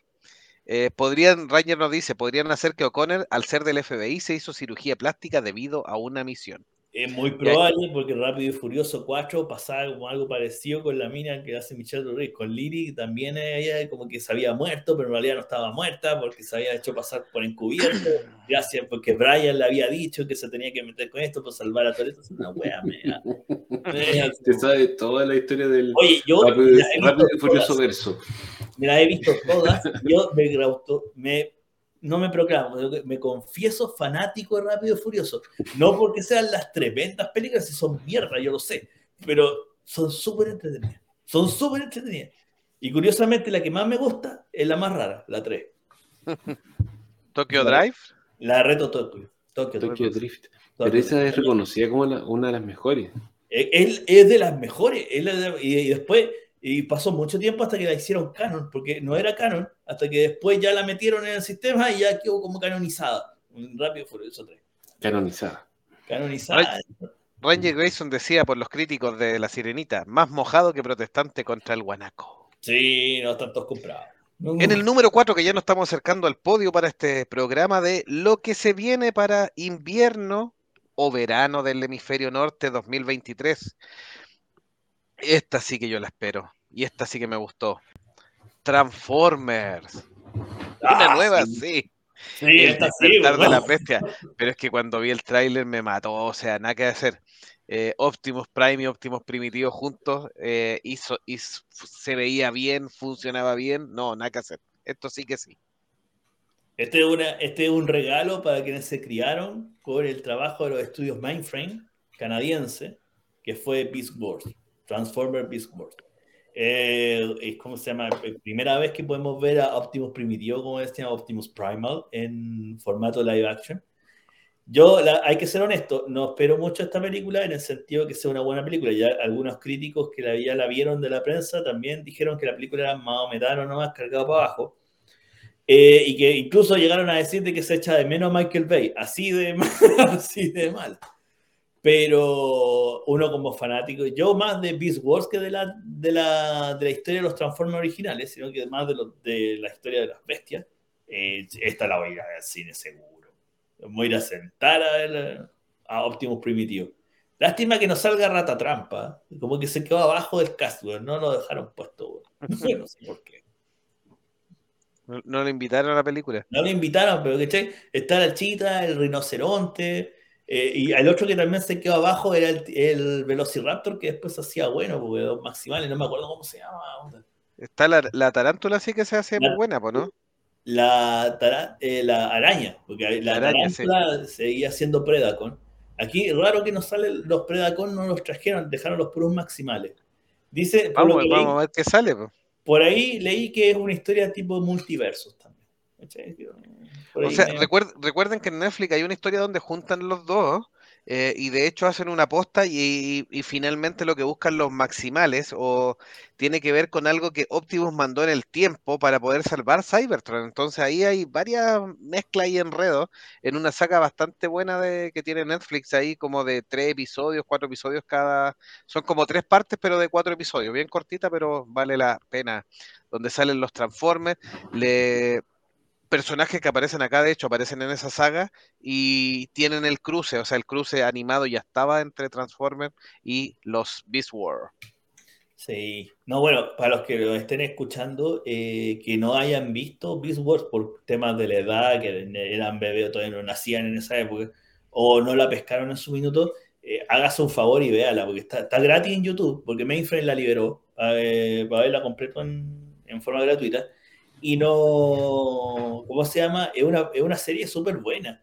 Eh, podrían, Ranger nos dice, podrían hacer que O'Connor, al ser del FBI, se hizo cirugía plástica debido a una misión. Es muy probable porque Rápido y Furioso 4 pasaba como algo parecido con la mina que hace Michelle Rodríguez, con Lily, también ella como que se había muerto, pero en realidad no estaba muerta porque se había hecho pasar por encubierto, gracias porque Brian le había dicho que se tenía que meter con esto para salvar a Toreto. Es una wea mea. Te sabe toda la historia del Oye, yo Rápido, y Furioso verso. Me la he visto todas, yo me, me no me proclamo, me confieso fanático de Rápido y Furioso. No porque sean las tremendas películas, si son mierda, yo lo sé, pero son súper entretenidas. Son súper entretenidas. Y curiosamente, la que más me gusta es la más rara, la 3. ¿Tokyo Drive? La reto Tokyo. Tokyo, Drift. Pero esa es reconocida como una de las mejores. Es, es de las mejores. y después y pasó mucho tiempo hasta que la hicieron canon, porque no era canon, hasta que después ya la metieron en el sistema y ya quedó como canonizada. Rápido eso 3. Canonizada. Canonizada. Ranger Grayson decía por los críticos de La Sirenita, más mojado que protestante contra el guanaco. Sí, no están todos comprados. En el número 4, que ya nos estamos acercando al podio para este programa de lo que se viene para invierno o verano del hemisferio norte 2023. Esta sí que yo la espero. Y esta sí que me gustó. Transformers. Una ah, nueva, sí. Sí, esta sí, de la bestia. Pero es que cuando vi el tráiler me mató, o sea, nada que hacer. Eh, Optimus Prime y Optimus Primitivo juntos eh, hizo, y se veía bien, funcionaba bien. No, nada que hacer. Esto sí que sí. Este es, una, este es un regalo para quienes se criaron con el trabajo de los estudios Mindframe canadiense, que fue Beast Wars. Transformer Beast Wars. Eh, es como se llama, primera vez que podemos ver a Optimus Primitivo, como llama Optimus Primal, en formato live action. Yo, hay que ser honesto, no espero mucho esta película en el sentido de que sea una buena película. Ya algunos críticos que la, ya la vieron de la prensa también dijeron que la película era más o menos nomás cargado para abajo. Eh, y que incluso llegaron a decir de que se echa de menos a Michael Bay, así de así de mal. Pero uno como fanático, yo más de Beast Wars que de la, de la, de la historia de los Transformers originales, sino que más de, de la historia de las bestias, eh, esta la voy a ir al cine seguro. voy a ir a sentar a Optimus Primitivo. Lástima que no salga Rata Trampa, como que se quedó abajo del cast, no lo dejaron puesto, no sé por qué. No, no, lo invitaron a la película. No lo invitaron, pero que está la chita, el rinoceronte, eh, y el otro que también se quedó abajo era el, Velociraptor, que después hacía bueno, porque dos maximales, no me acuerdo cómo se llama. Está la, la tarántula, sí que se hace muy buena, ¿no? La, eh, la araña, porque la, tarántula seguía siendo Predacon. Aquí, raro que nos salen los Predacon, no los trajeron, dejaron los puros maximales. Dice. Vamos, vamos a ver qué sale. Por ahí leí que es una historia tipo multiversos también. O sea, recuerden, que en Netflix hay una historia donde juntan los dos eh, y de hecho hacen una posta y, finalmente lo que buscan los maximales o tiene que ver con algo que Optimus mandó en el tiempo para poder salvar Cybertron. Entonces ahí hay varias mezclas y enredos en una saga bastante buena de que tiene Netflix ahí como de tres episodios, cuatro episodios cada, son como tres partes pero de cuatro episodios, bien cortita pero vale la pena, donde salen los Transformers, le personajes que aparecen acá, de hecho, aparecen en esa saga y tienen el cruce, o sea, el cruce animado ya estaba entre Transformers y los Beast War. Sí, no, bueno, para los que lo estén escuchando, eh, que no hayan visto Beast Wars por temas de la edad, que eran bebés o todavía no nacían en esa época, o no la pescaron en su minuto, eh, hágase un favor y véala, porque está, gratis en YouTube, porque Mainframe la liberó eh, para verla completo en forma gratuita y no, ¿cómo se llama? Es una, es una serie súper buena.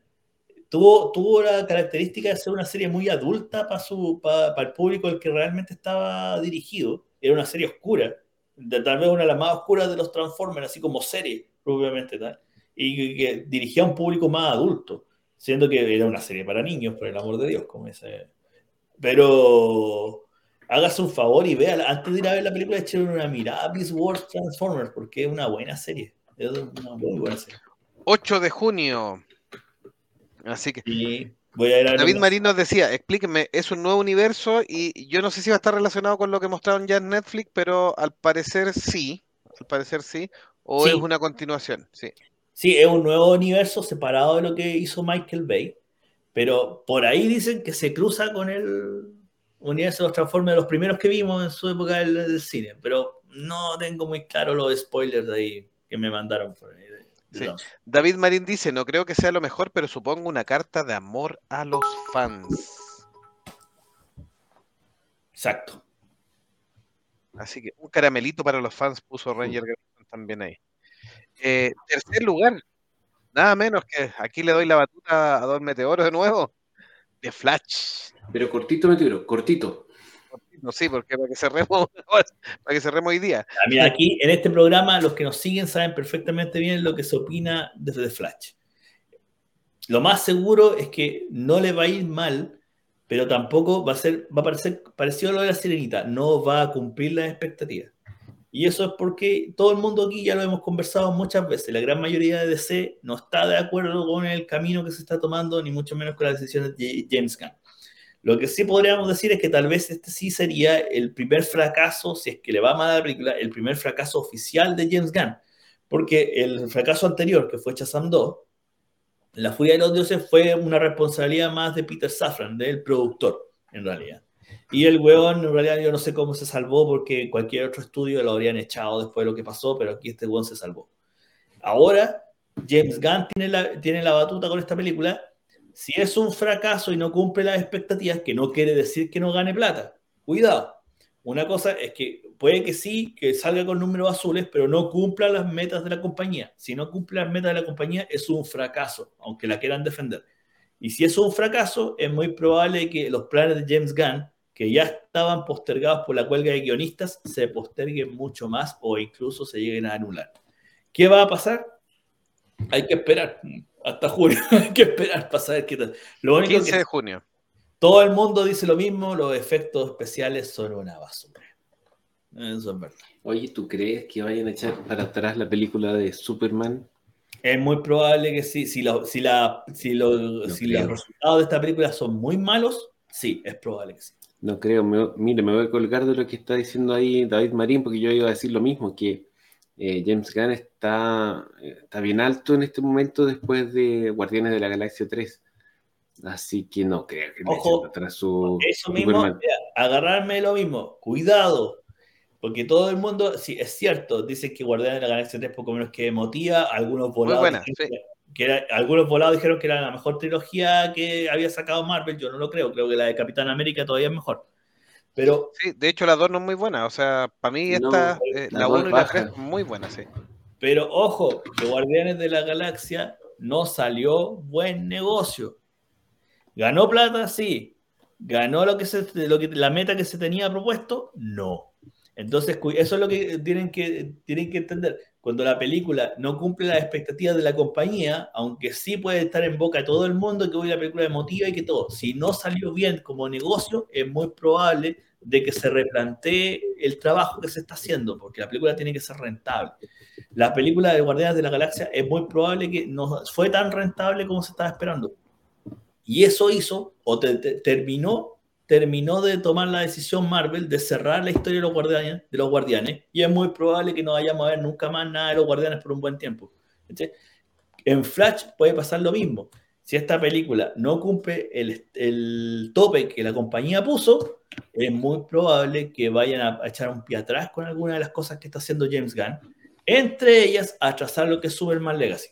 Tuvo, tuvo la característica de ser una serie muy adulta para, su, para, el público al que realmente estaba dirigido. Era una serie oscura, de, tal vez una de las más oscuras de los Transformers, así como serie, propiamente tal. Y que, dirigía a un público más adulto, siendo que era una serie para niños, por el amor de Dios, como ese. Pero hágase un favor y vea, antes de ir a ver la película, echen una mirada a Beast Wars Transformers, porque es una buena serie. Es una muy buena serie. 8 de junio. Así que. voy a ir a David Marín nos decía, explíqueme, es un nuevo universo y yo no sé si va a estar relacionado con lo que mostraron ya en Netflix, pero al parecer sí, al parecer sí, o es una continuación, sí. Sí, es un nuevo universo separado de lo que hizo Michael Bay, pero por ahí dicen que se cruza con el, universo de los Transformers, los primeros que vimos en su época del, cine, pero no tengo muy claro los spoilers de ahí que me mandaron por ahí. David Marín dice, no creo que sea lo mejor, pero supongo una carta de amor a los fans. Exacto. Así que un caramelito para los fans puso Ranger también ahí. Eh, tercer lugar, nada menos que aquí le doy la batuta a Don Meteoro de nuevo, de Flash. Pero cortito, Meteoro, cortito. No, sí, porque para que cerremos, para que cerremos hoy día. Mira, aquí en este programa los que nos siguen saben perfectamente bien lo que se opina desde Flash. Lo más seguro es que no le va a ir mal, pero tampoco va a ser, va a parecer parecido a lo de la sirenita, no va a cumplir las expectativas. Y eso es porque todo el mundo aquí ya lo hemos conversado muchas veces. La gran mayoría de DC no está de acuerdo con el camino que se está tomando, ni mucho menos con las decisiones de James Gunn. Lo que sí podríamos decir es que tal vez este sí sería el primer fracaso, si es que le va mal a la película, el primer fracaso oficial de James Gunn. Porque el fracaso anterior, que fue Shazam 2, La Furia de los Dioses fue una responsabilidad más de Peter Safran, del productor, en realidad. Y el weón, en realidad, yo no sé cómo se salvó porque cualquier otro estudio lo habrían echado después de lo que pasó, pero aquí este weón se salvó. Ahora, James Gunn tiene la, tiene la batuta con esta película si es un fracaso y no cumple las expectativas, que no quiere decir que no gane plata. Cuidado. Una cosa es que puede que sí, que salga con números azules, pero no cumpla las metas de la compañía. Si no cumple las metas de la compañía, es un fracaso, aunque la quieran defender. Y si es un fracaso, es muy probable que los planes de James Gunn, que ya estaban postergados por la huelga de guionistas, se posterguen mucho más o incluso se lleguen a anular. ¿Qué va a pasar? Hay que esperar hasta junio. Hay que esperar para saber qué tal. Lo único 15 de junio. Todo el mundo dice lo mismo, los efectos especiales son una basura. Eso es verdad. Oye, ¿tú crees que vayan a echar para atrás la película de Superman? Es muy probable que sí. Si, si, la, si, los resultados de esta película son muy malos, Sí, es probable que sí. No creo, mire, me voy a colgar de lo que está diciendo ahí David Marín, porque yo iba a decir lo mismo, que eh, James Gunn está, está bien alto en este momento después de Guardianes de la Galaxia 3. Así que no creo que Ojo, atrás su eso mismo, agarrarme lo mismo, cuidado, porque todo el mundo, sí, es cierto, dice que Guardianes de la Galaxia 3 poco menos que emotiva, algunos volados, que, algunos volados dijeron que era la mejor trilogía que había sacado Marvel, yo no lo creo, creo que la de Capitán América todavía es mejor. Pero, sí, de hecho la 2 no es muy buena, o sea, para mí esta, eh, la 1 y la 3 es muy buena, sí. Pero ojo, que Guardianes de la Galaxia no salió buen negocio. ¿Ganó plata? Sí. ¿Ganó lo que se, lo que, la meta que se tenía propuesto? No. Entonces, eso es lo que tienen que, tienen que entender. Cuando la película no cumple las expectativas de la compañía, aunque sí puede estar en boca de todo el mundo que hoy la película emotiva y que todo, si no salió bien como negocio, es muy probable de que se replantee el trabajo que se está haciendo, porque la película tiene que ser rentable. La película de Guardianes de la Galaxia es muy probable que no fue tan rentable como se estaba esperando. Y eso hizo, o terminó, terminó de tomar la decisión Marvel de cerrar la historia de los, guardianes, de los guardianes. Y es muy probable que no vayamos a ver nunca más nada de los guardianes por un buen tiempo. En Flash puede pasar lo mismo. Si esta película no cumple el, tope que la compañía puso, es muy probable que vayan a, echar un pie atrás con alguna de las cosas que está haciendo James Gunn. Entre ellas, a trazar lo que es Superman Legacy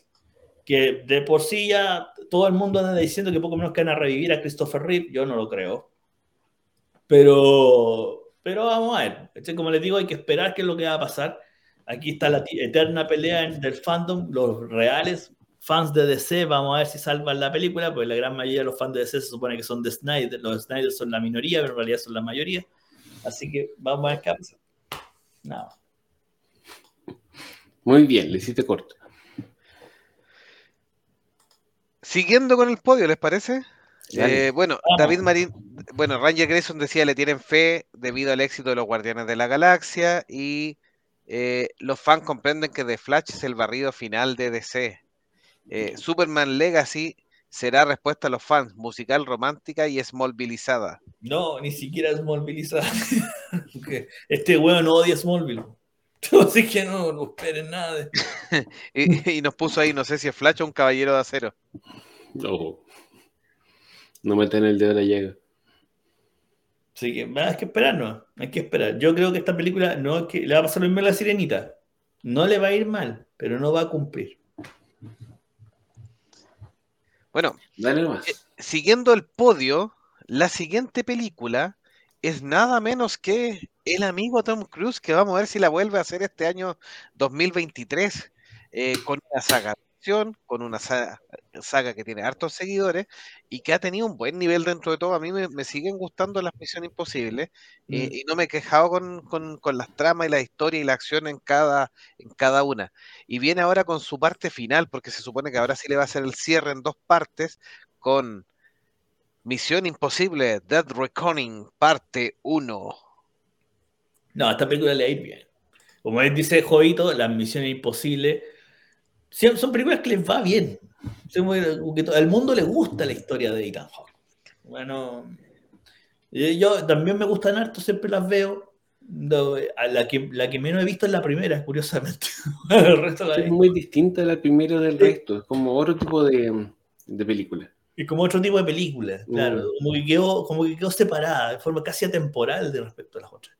que de por sí ya todo el mundo anda diciendo que poco menos que van a revivir a Christopher Reeve, yo no lo creo. Pero, pero vamos a ver. Como les digo, hay que esperar qué es lo que va a pasar. Aquí está la eterna pelea del fandom, los reales fans de DC, vamos a ver si salvan la película, porque la gran mayoría de los fans de DC se supone que son de Snyder, los Snyder son la minoría, pero en realidad son la mayoría. Así que vamos a ver qué pasa. Nada. Muy bien, le hiciste corto. Siguiendo con el podio, ¿les parece? Eh, bueno, David Marín, bueno, Ranger Grayson decía le tienen fe debido al éxito de los Guardianes de la Galaxia y eh, los fans comprenden que The Flash es el barrido final de DC. Eh, Superman Legacy será respuesta a los fans, musical romántica y smallvilleizada. No, ni siquiera smallvilleizada. este weón no odia Smallville. Así que no, no esperen nada. y, nos puso ahí, no sé si es Flash o un caballero de acero. No. No meten el dedo en la llega. Así que hay que esperar, no. Hay que esperar. Yo creo que esta película no es que le va a pasar lo mismo a la sirenita. No le va a ir mal, pero no va a cumplir. Bueno, eh, siguiendo el podio, la siguiente película es nada menos que el amigo Tom Cruise, que vamos a ver si la vuelve a hacer este año 2023 eh, con una saga con una saga, que tiene hartos seguidores y que ha tenido un buen nivel dentro de todo. A mí me, siguen gustando las misiones imposibles eh, mm. y no me he quejado con, las tramas y la historia y la acción en cada, en cada una. Y viene ahora con su parte final, porque se supone que ahora sí le va a hacer el cierre en dos partes con Misión Imposible, Dead Reckoning, parte 1. No, esta película le ha ido bien. Como él dice Jovito, las misiones imposibles son películas que les va bien. Al mundo le gusta la historia de Ethan Hawke. Bueno, yo también me gustan harto, siempre las veo. La que, la que menos he visto es la primera, curiosamente. es muy distinta la primera del resto, es como otro tipo de, de película. Es como otro tipo de película, claro. Mm. Como, que quedó, como que quedó separada, de forma casi atemporal de respecto a las otras.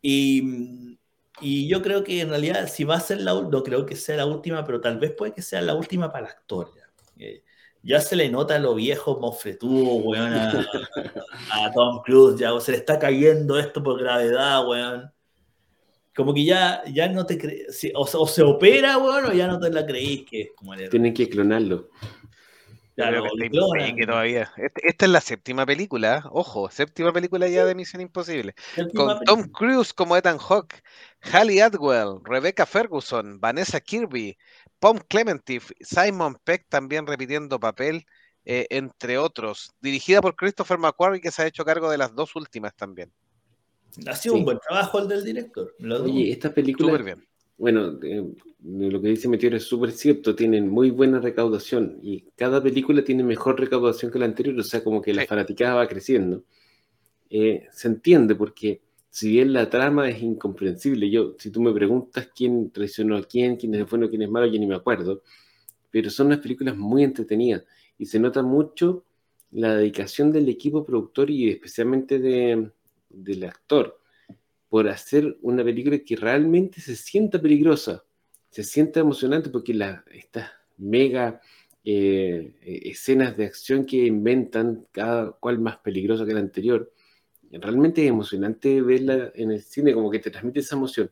Y y yo creo que en realidad, si va a ser la no creo que sea la última, pero tal vez puede que sea la última para el actor. Ya, eh, ya se le nota lo viejo, mofretudo, weón, a, Tom Cruise, ya, se le está cayendo esto por gravedad, weón. Como que ya, ya no te crees, o, se opera, weón, o ya no te la creís que es como el Tienen que clonarlo. Claro, que todavía. Este, esta es la séptima película, ojo, séptima película ya de Misión Imposible. Con Tom Cruise como Ethan Hawke, Halle Atwell, Rebecca Ferguson, Vanessa Kirby, Pom Clementif, Simon Peck también repitiendo papel, eh, entre otros. Dirigida por Christopher McQuarrie, que se ha hecho cargo de las dos últimas también. Ha sido un buen trabajo el del director. Oye, esta película bueno, eh, lo que dice Meteor es súper cierto, tienen muy buena recaudación y cada película tiene mejor recaudación que la anterior, o sea, como que la fanaticada va creciendo. Eh, se entiende porque si bien la trama es incomprensible, yo, si tú me preguntas quién traicionó a quién, quién es bueno, quién es malo, yo ni me acuerdo, pero son unas películas muy entretenidas y se nota mucho la dedicación del equipo productor y especialmente del actor por hacer una película que realmente se sienta peligrosa, se sienta emocionante porque estas mega eh, escenas de acción que inventan, cada cual más peligrosa que la anterior, realmente es emocionante verla en el cine, como que te transmite esa emoción.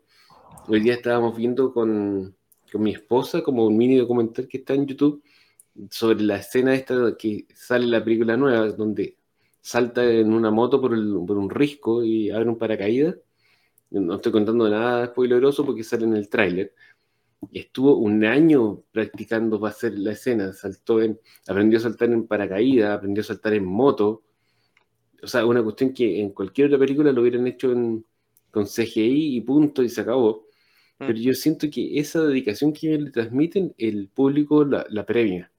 Hoy día estábamos viendo con, con mi esposa como un mini documental que está en YouTube sobre la escena esta que sale la película nueva, donde salta en una moto por, por un risco y abre un paracaídas. No estoy contando nada spoileroso porque sale en el tráiler. Estuvo un año practicando para hacer la escena. Saltó en, aprendió a saltar en paracaídas, aprendió a saltar en moto. O sea, una cuestión que en cualquier otra película lo hubieran hecho con CGI y punto y se acabó. Mm. Pero yo siento que esa dedicación que le transmiten, el público la, la premia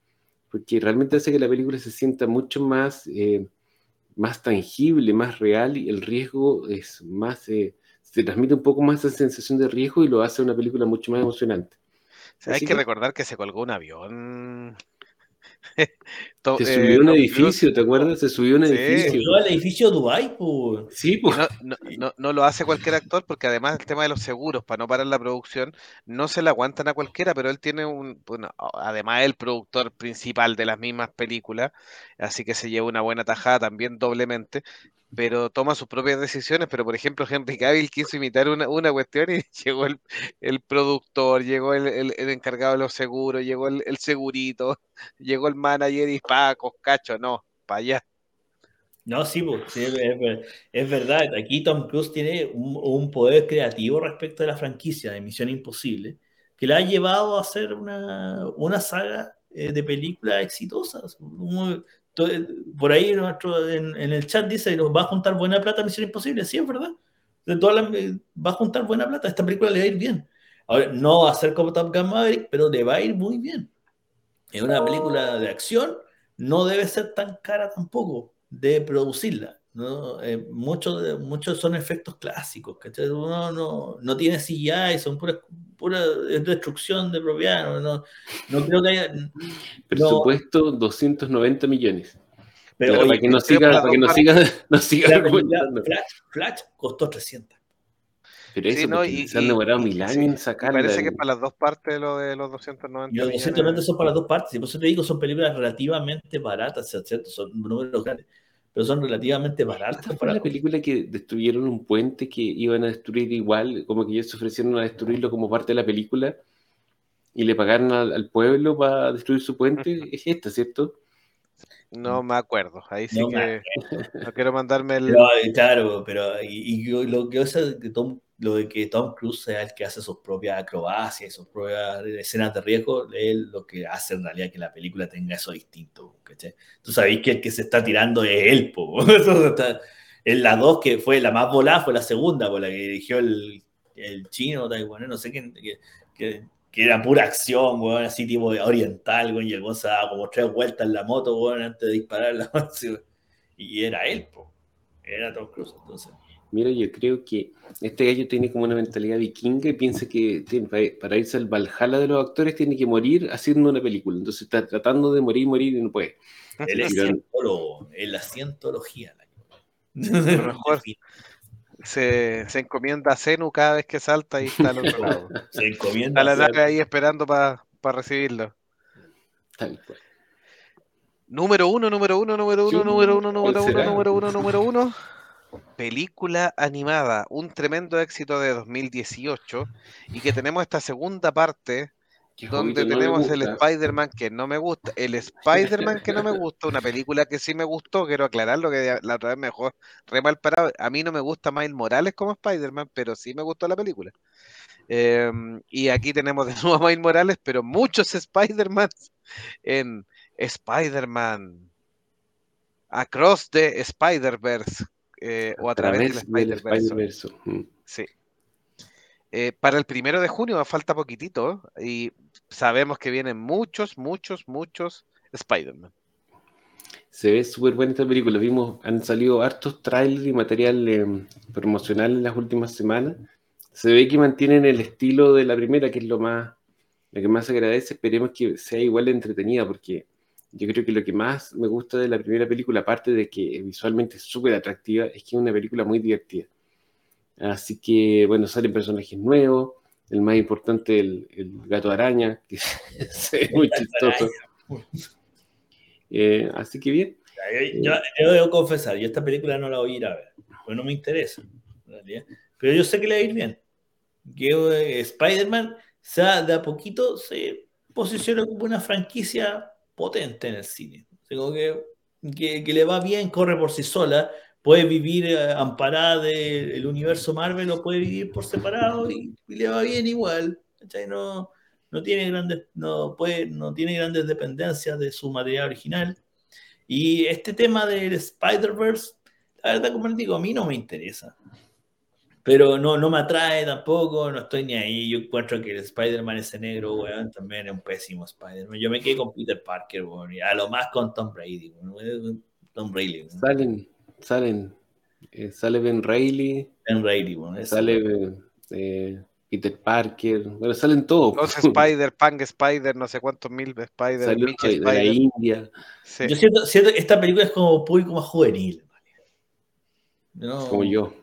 porque realmente hace que la película se sienta mucho más, eh, más tangible, más real y el riesgo es más, eh, se transmite un poco más esa sensación de riesgo y lo hace una película mucho más emocionante. hay que, recordar que se colgó un avión se subió a un edificio, ¿te acuerdas? Se subió a un edificio. Se subió al edificio Dubai, pues. Sí, pues. No, lo hace cualquier actor porque además el tema de los seguros, para no parar la producción, no se le aguantan a cualquiera, pero él tiene un, bueno, además el productor principal de las mismas películas, así que se lleva una buena tajada también doblemente, pero toma sus propias decisiones. Pero, por ejemplo, Henry Cavill quiso imitar una, una cuestión y llegó el, el productor, llegó el, el, encargado de los seguros, llegó el, segurito, llegó el manager y Paco, cacho, no, para allá. No, sí, pues, es, verdad. Aquí Tom Cruise tiene un, poder creativo respecto a la franquicia de Misión Imposible, que le ha llevado a hacer una, una saga eh, de películas exitosas por ahí nuestro, en, el chat dice, ¿va a juntar buena plata Misión Imposible? Sí, es verdad. De todas va a juntar buena plata. Esta película le va a ir bien. Ahora, no va a ser como Top Gun Maverick, pero le va a ir muy bien. Es una película de acción, no debe ser tan cara tampoco de producirla. ¿No? Eh, muchos, muchos son efectos clásicos, ¿cachai? Uno no, no tiene CGI, son pura, pura destrucción de propiedad, no, no, creo que haya... Presupuesto 290 millones. Pero, para que no siga, para que no siga, no siga Flash, Flash, costó 300. Pero eso no, y, se han demorado mil años en sacar. Parece que es para las dos partes lo de los 290. Y los 290 son para las dos partes. Y por eso te digo, son películas relativamente baratas, ¿cierto? Son números grandes pero son relativamente baratas. para la película que destruyeron un puente que iban a destruir igual, como que ellos se ofrecieron a destruirlo como parte de la película y le pagaron al, pueblo para destruir su puente? Es esta, ¿cierto? No me acuerdo, ahí sí que no quiero mandarme el... claro, pero y, lo que hace que Tom lo de que Tom Cruise sea el que hace sus propias acrobacias y sus propias escenas de riesgo, es lo que hace en realidad que la película tenga eso distinto. ¿cachai? Tú sabéis que el que se está tirando es él. Po. en la 2, que fue la más volada, fue la segunda, por la que dirigió el, chino, no sé quién, que, era pura acción, bueno, así tipo oriental, bueno, y el se daba como tres vueltas en la moto bueno, antes de disparar la y era él, po. era Tom Cruise, entonces. Mira, yo creo que este gallo tiene como una mentalidad vikinga y piensa que para irse al Valhalla de los actores tiene que morir haciendo una película. Entonces está tratando de morir, morir y no puede. Él es cientólogo, la cientología. mejor se, se, encomienda a Zenu cada vez que salta y está al otro lado. Se encomienda a la nave ahí esperando para recibirlo. Número uno, número uno, número uno, número uno, número uno, número uno, número uno película animada, un tremendo éxito de 2018 y que tenemos esta segunda parte donde tenemos el Spider-Man que no me gusta, el Spider-Man que no me gusta, una película que sí me gustó, quiero aclararlo que la otra vez me dejó re mal parado, a mí no me gusta Miles Morales como Spider-Man, pero sí me gustó la película. Em, y aquí tenemos de nuevo a Miles Morales, pero muchos Spider-Man en Spider-Man Across the Spider-Verse, eh, o a, través, del Spider-Verse. Sí. Eh, para el primero de junio falta poquitito y sabemos que vienen muchos, muchos, muchos Spider-Man. Se ve súper buena esta película. Vimos, han salido hartos trailers y material eh, promocional en las últimas semanas. Se ve que mantienen el estilo de la primera, que es lo más, lo que más se agradece. Esperemos que sea igual de entretenida, porque yo creo que lo que más me gusta de la primera película, aparte de que visualmente es súper atractiva, es que es una película muy divertida. Así que, bueno, salen personajes nuevos. El más importante, el, el gato araña, que es muy chistoso. Eh, así que bien. Yo, debo confesar, yo esta película no la voy a ir a ver, pues no me interesa. Pero yo sé que le va a ir bien. Que eh, Spider-Man de a poquito se posiciona como una franquicia potente en el cine. que, que, le va bien, corre por sí sola, puede vivir eh, amparada del universo Marvel o puede vivir por separado y, le va bien igual. No, no, tiene grandes, no, puede, no tiene grandes dependencias de su material original. Y este tema del Spider-Verse, la verdad, como les digo, a mí no me interesa. Pero no, no me atrae tampoco, no estoy ni ahí. Yo encuentro que el Spider-Man ese negro, weón, también es un pésimo Spider-Man. Yo me quedé con Peter Parker, weón, y a lo más con Tom Brady, weón. Tom Brady. Salen, salen. Eh, sale Ben Reilly. Ben Reilly, weón. Sale eh, Peter Parker. Bueno, salen todos. Los Spider, Pang Spider, no sé cuántos mil Spider. Salió de Spider. la India. Yo siento, siento que esta película es como público más juvenil. No. Como yo.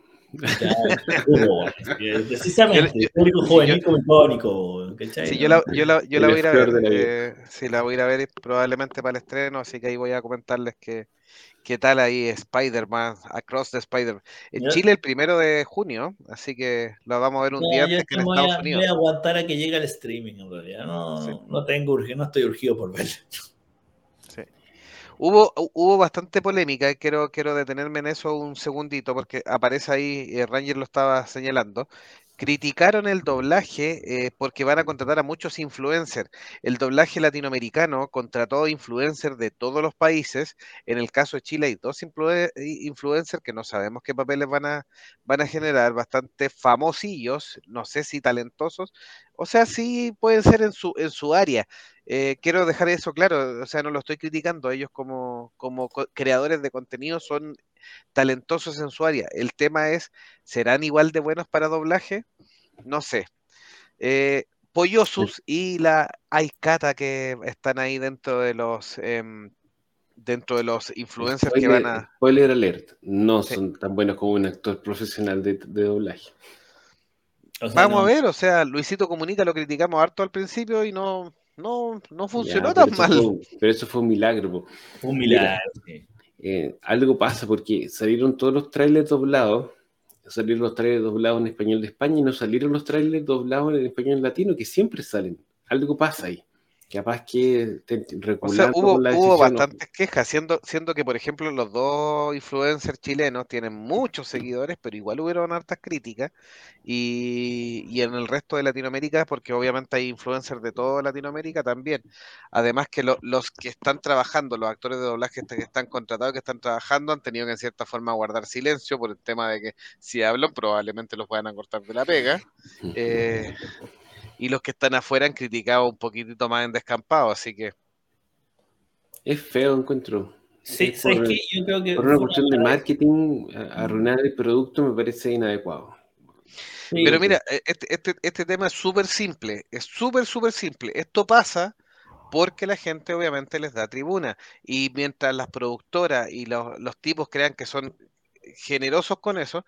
Precisamente, público juvenil como icónico. Sí, yo la, yo la, yo la voy a ir a ver. Eh, sí, la voy a ir a ver probablemente para el estreno, así que ahí voy a comentarles que qué tal ahí Spider-Man, Across the Spider. En Chile el primero de junio, así que lo vamos a ver un día antes que en Estados Unidos. Voy a aguantar a que llegue el streaming en realidad. No, no tengo no estoy urgido por verlo. Hubo, hubo bastante polémica, quiero, quiero detenerme en eso un segundito, porque aparece ahí, eh, Ranger lo estaba señalando. Criticaron el doblaje eh, porque van a contratar a muchos influencers. El doblaje latinoamericano contrató influencers de todos los países. En el caso de Chile hay dos influencers que no sabemos qué papeles van a, van a generar, bastante famosillos, no sé si talentosos, o sea, sí pueden ser en su, en su área. Eh, quiero dejar eso claro, o sea, no lo estoy criticando, ellos como, como creadores de contenido son talentosos en su área. El tema es, ¿serán igual de buenos para doblaje? No sé. Eh, Pollosus y la Aikata que están ahí dentro de los em, dentro de los influencers que van a. Spoiler alert, no son tan buenos como un actor profesional de, doblaje. Vamos a ver, o sea, Luisito Comunica lo criticamos harto al principio y no, no, no funcionó tan mal. pero eso fue un milagro. Un milagro. Eh, algo pasa porque salieron todos los trailers doblados, salieron los trailers doblados en español de España y no salieron los trailers doblados en español latino, que siempre salen. Algo pasa ahí capaz que o sea, hubo, hubo bastantes quejas, siendo, siendo que, por ejemplo, los dos influencers chilenos tienen muchos seguidores, pero igual hubieron hartas críticas, y, y en el resto de Latinoamérica, porque obviamente hay influencers de toda Latinoamérica también. Además que los que están trabajando, los actores de doblaje que están contratados, que están trabajando, han tenido que en cierta forma guardar silencio por el tema de que si hablan probablemente los puedan acortar de la pega. Eh, y los que están afuera han criticado un poquitito más en descampado, así que. Es feo, encuentro. Sí, ¿sabes por, Yo creo que. Por una cuestión de marketing, arruinar el producto me parece inadecuado. Pero mira, e, este, este, este tema es súper simple, es súper, súper simple. Esto pasa porque la gente obviamente les da tribuna y mientras las productoras y los, los tipos crean que son generosos con eso,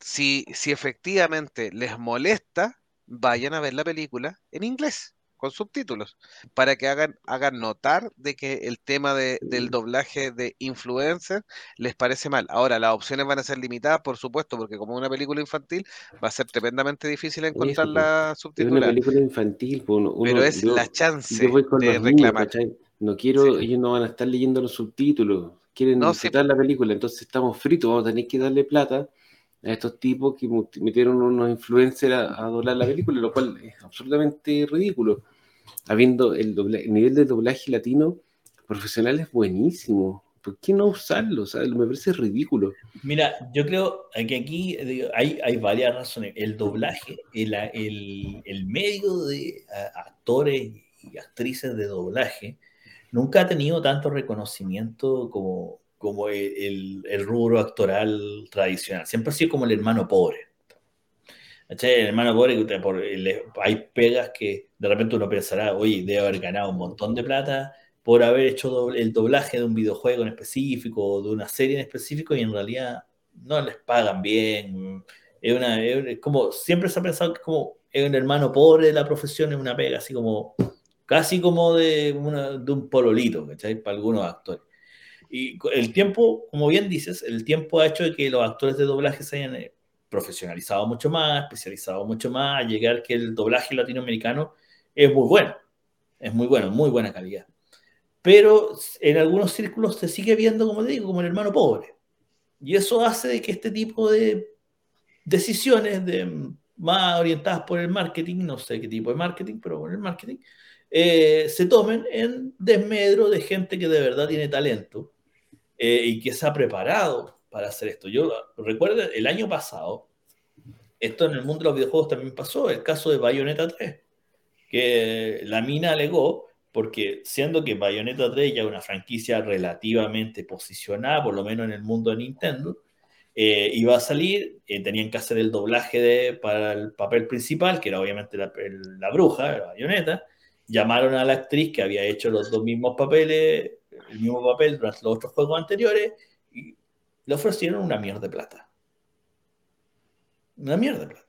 si, si efectivamente les molesta, vayan a ver la película en inglés, con subtítulos, para que hagan, hagan notar de que el tema de, del doblaje de influencer les parece mal. Ahora, las opciones van a ser limitadas, por supuesto, porque como una película infantil, va a ser tremendamente difícil encontrar la subtitulada. Es una película infantil, pero es la chance de reclamar. no quiero, ellos no van a estar leyendo los subtítulos, quieren no, disfrutar la película, entonces estamos fritos, vamos a tener que darle plata a estos tipos que metieron unos influencers a, doblar la película, lo cual es absolutamente ridículo. Habiendo el, nivel de doblaje latino profesional es buenísimo, ¿por qué no usarlo? O me parece ridículo. Mira, yo creo que aquí hay, varias razones. El doblaje, el, el, el medio de actores y actrices de doblaje nunca ha tenido tanto reconocimiento como, como el, el, rubro actoral tradicional. Siempre ha sido como el hermano pobre. El hermano pobre, por, hay pegas que de repente uno pensará, oye, debe haber ganado un montón de plata por haber hecho el doblaje de un videojuego en específico o de una serie en específico y en realidad no les pagan bien. Es, una, como, siempre se ha pensado que es como es un hermano pobre de la profesión, es una pega así como, casi como de, de un pololito, ¿cachai? Para algunos actores. Y el tiempo, como bien dices, el tiempo ha hecho de que los actores de doblaje se hayan eh, profesionalizado mucho más, especializado mucho más, a llegar que el doblaje latinoamericano es muy bueno, es muy bueno, muy buena calidad pero en algunos círculos se sigue viendo, como te digo, como el hermano pobre. Y eso hace que este tipo de decisiones de, más orientadas por el marketing, no sé qué tipo de marketing, pero por el marketing, eh, se tomen en desmedro de gente que de verdad tiene talento eh, y que se ha preparado para hacer esto. Yo recuerdo el año pasado, esto en el mundo de los videojuegos también pasó, el caso de Bayonetta 3, que la mina alegó porque siendo que Bayonetta 3 ya es una franquicia relativamente posicionada, por lo menos en el mundo de Nintendo, eh, iba a salir, eh, tenían que hacer el doblaje de, para el papel principal, que era obviamente la, bruja, la Bayonetta, llamaron a la actriz que había hecho los dos mismos papeles, el mismo papel durante los otros juegos anteriores, y le ofrecieron una mierda de plata. Una mierda de plata.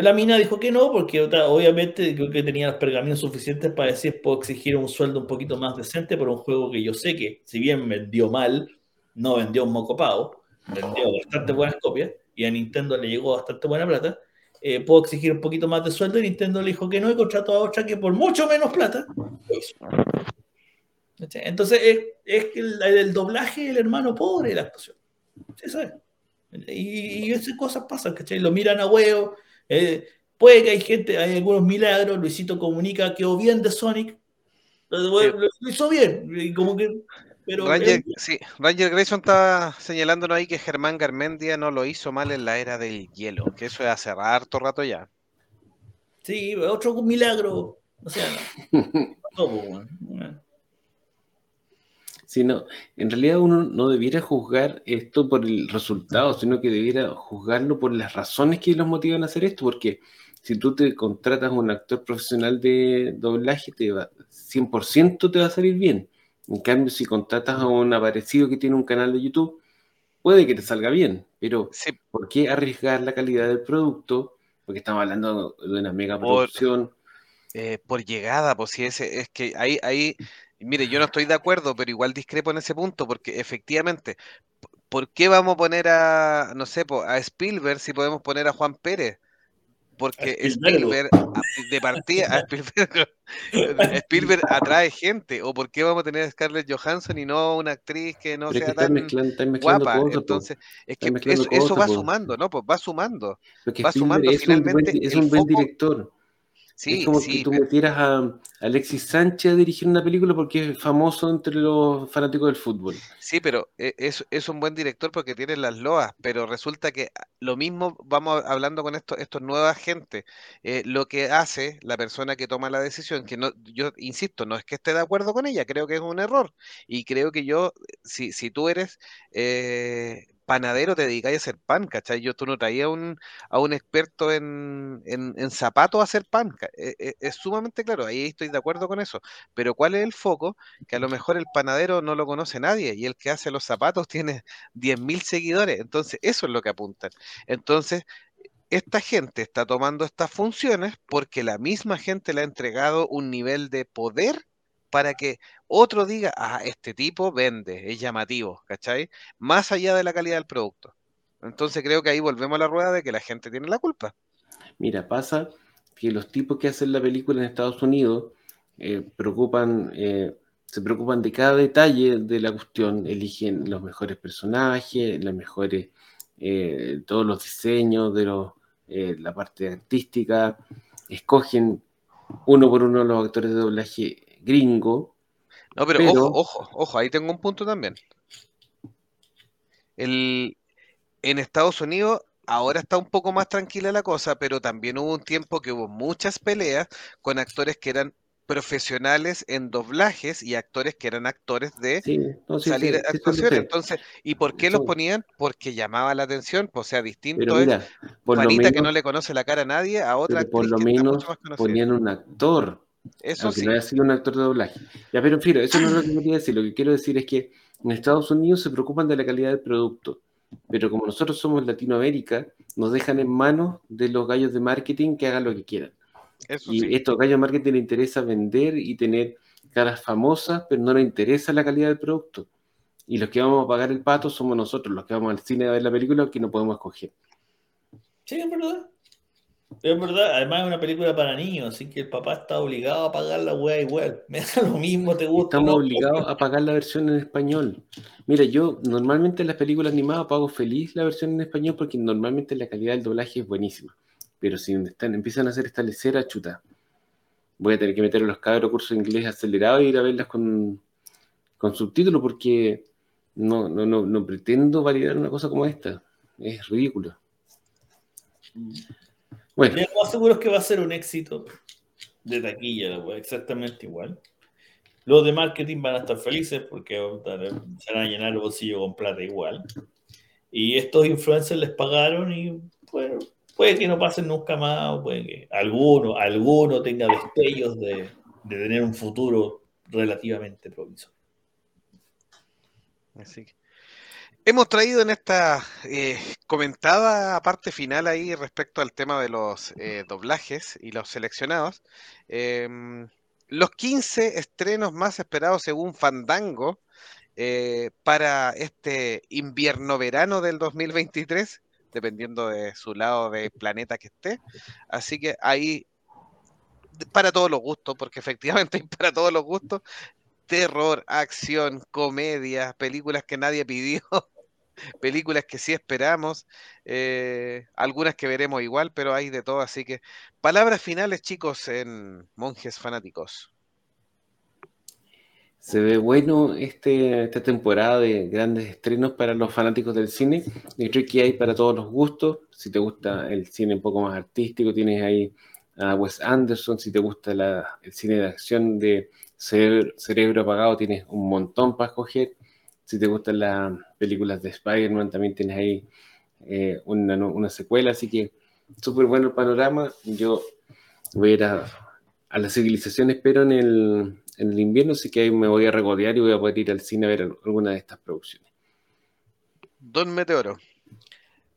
La mina dijo que no, porque obviamente creo que tenía los pergaminos suficientes para decir, puedo exigir un sueldo un poquito más decente por un juego que yo sé que, si bien vendió mal, no vendió un moco pago, vendió bastante buenas copias y a Nintendo le llegó bastante buena plata. Eh, puedo exigir un poquito más de sueldo y Nintendo le dijo que no y contrató a otra que por mucho menos plata Entonces es, que el, doblaje el hermano pobre de la actuación. Y, y esas cosas pasan, ¿cachai? Lo miran a huevo eh, puede que hay gente, hay algunos milagros, Luisito comunica que o bien de Sonic, lo, hizo bien, como que... Pero Ranger, sí, Ranger Grayson está señalándonos ahí que Germán Garmendia no lo hizo mal en la era del hielo, que eso es hace harto rato ya. Sí, otro milagro. O sea, no. Sino en realidad uno no debiera juzgar esto por el resultado, sino que debiera juzgarlo por las razones que los motivan a hacer esto, porque si tú te contratas a un actor profesional de doblaje, te va, 100% te va a salir bien. En cambio, si contratas a un aparecido que tiene un canal de YouTube, puede que te salga bien, pero ¿por qué arriesgar la calidad del producto? Porque estamos hablando de una mega producción. Por, eh, por llegada, pues si ese, es que ahí, ahí mire, yo no estoy de acuerdo, pero igual discrepo en ese punto, porque efectivamente, ¿por qué vamos a poner a, no sé, a Spielberg si podemos poner a Juan Pérez? Porque Spielberg, de partida, Spielberg, atrae gente. ¿O por qué vamos a tener a Scarlett Johansson y no una actriz que no sea tan guapa? Entonces, es que eso, va sumando, ¿no? Pues va sumando. va sumando finalmente. es un buen director es como que tú metieras a Alexis Sánchez a dirigir una película porque es famoso entre los fanáticos del fútbol. Sí, pero e, es, es un buen director porque tiene las loas, pero resulta que lo mismo vamos hablando con estos, estos nuevas gente. Eh, lo que hace la persona que toma la decisión, que no, yo insisto, no es que esté de acuerdo con ella, creo que es un error. Y creo que yo, si, si tú eres eh, panadero te dedicáis a hacer pan, ¿cachai? Yo tú no traías un, a un experto en, en, zapatos a hacer pan. E, e, es, sumamente claro, ahí estoy de acuerdo con eso. Pero ¿cuál es el foco? Que a lo mejor el panadero no lo conoce nadie y el que hace los zapatos tiene 10.000 seguidores. Entonces, eso es lo que apuntan. Entonces, esta gente está tomando estas funciones porque la misma gente le ha entregado un nivel de poder para que otro diga, ah, este tipo vende, es llamativo, ¿cachai? Más allá de la calidad del producto. Entonces creo que ahí volvemos a la rueda de que la gente tiene la culpa. Mira, pasa que los tipos que hacen la película en Estados Unidos eh, eh, se preocupan de cada detalle de la cuestión, eligen los mejores personajes, las mejores, eh, todos los diseños de los, la parte artística, escogen uno por uno los actores de doblaje gringo. No, pero, ojo, ojo, ojo, ahí tengo un punto también. El, en Estados Unidos ahora está un poco más tranquila la cosa, pero también hubo un tiempo que hubo muchas peleas con actores que eran profesionales en doblajes y actores que eran actores de salir a actuaciones. Entonces, ¿y por qué los ponían? Porque llamaba la atención, pues, o sea, distinto es Juanita que no le conoce la cara a nadie, a otra por lo menos ponían un actor. Eso sí. no haya sido un actor de doblaje. Ya, pero en fin, eso no es lo que quería decir. Lo que quiero decir es que en Estados Unidos se preocupan de la calidad del producto pero como nosotros somos Latinoamérica, nos dejan en manos de los gallos de marketing que hagan lo que quieran. y estos gallos de marketing les interesa vender y tener caras famosas, pero no les interesa la calidad del producto. Y los que vamos a pagar el pato somos nosotros, los que vamos al cine a ver la película que no podemos escoger. Sí, es verdad. Es verdad, además es una película para niños, así que el papá está obligado a pagar la weá igual. Me da lo mismo, te gusta. Estamos obligados a pagar la versión en español. Mira, yo normalmente en las películas animadas pago feliz la versión en español porque normalmente la calidad del doblaje es buenísima. Pero si están, empiezan a hacer esta lecera, chuta. Voy a tener que meter a los cabros cursos de inglés acelerado e ir a verlas con, con subtítulos porque no, no, no, no pretendo validar una cosa como esta. Es ridículo. Mm. Bueno. Lo más seguro es que va a ser un éxito de taquilla, exactamente igual. Los de marketing van a estar felices porque se van a llenar el bolsillo con plata igual. Y estos influencers les pagaron y bueno, puede que no pasen nunca más, puede que alguno, alguno tenga destellos de, de tener un futuro relativamente provisorio. Así que Hemos traído en esta eh, comentada parte final ahí respecto al tema de los eh, doblajes y los seleccionados, em, los 15 estrenos más esperados según Fandango eh, para este invierno-verano del 2023, dependiendo de su lado de planeta que esté. Así que ahí, para todos los gustos, porque efectivamente hay para todos los gustos, terror, acción, comedia, películas que nadie pidió, películas que sí esperamos, eh, algunas que veremos igual, pero hay de todo, así que palabras finales chicos en Monjes Fanáticos. Se ve bueno este, esta temporada de grandes estrenos para los fanáticos del cine. Y creo hay para todos los gustos. Si te gusta el cine un poco más artístico, tienes ahí a Wes Anderson. Si te gusta el cine de acción de cerebro apagado, tienes un montón para escoger. Si te gustan las películas de Spider-Man, también tienes ahí eh, una, secuela, así que súper bueno el panorama. Yo voy a ir a, la civilización, espero en el, invierno, así que ahí me voy a regodear y voy a poder ir al cine a ver alguna de estas producciones. Don Meteoro.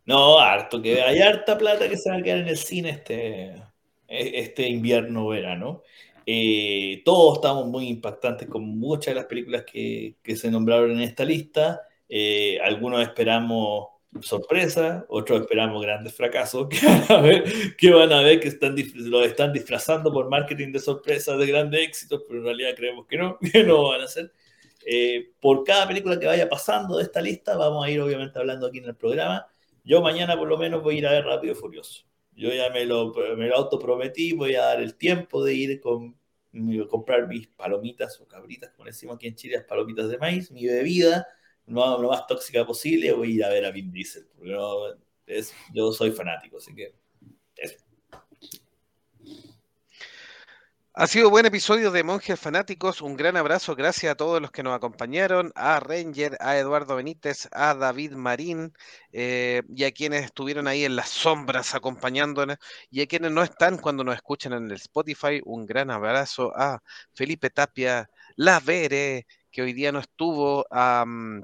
No, harto, que hay harta plata que se va a quedar en el cine este, este invierno-verano. Eh, todos estamos muy impactantes con muchas de las películas que, se nombraron en esta lista. Eh, algunos esperamos sorpresa, otros esperamos grandes fracasos que van a ver que, van a ver que están, lo están disfrazando por marketing de sorpresa de grandes éxitos, pero en realidad creemos que no, que no van a ser. Eh, por cada película que vaya pasando de esta lista, vamos a ir obviamente hablando aquí en el programa. Yo mañana por lo menos voy a ir a ver Rápido y Furioso. Yo ya me lo, me lo autoprometí, voy a dar el tiempo de ir con, comprar mis palomitas o cabritas, como decimos aquí en Chile, las palomitas de maíz, mi bebida, lo, lo más tóxica posible, voy a ir a ver a Vin Diesel, porque es, yo soy fanático, así que eso. Ha sido buen episodio de Monjes Fanáticos. Un gran abrazo. Gracias a todos los que nos acompañaron, a Ranger, a Eduardo Benítez, a David Marín eh, y a quienes estuvieron ahí en las sombras acompañándonos y a quienes no están cuando nos escuchan en el Spotify. Un gran abrazo a Felipe Tapia, La Vere, que hoy día no estuvo, a mm,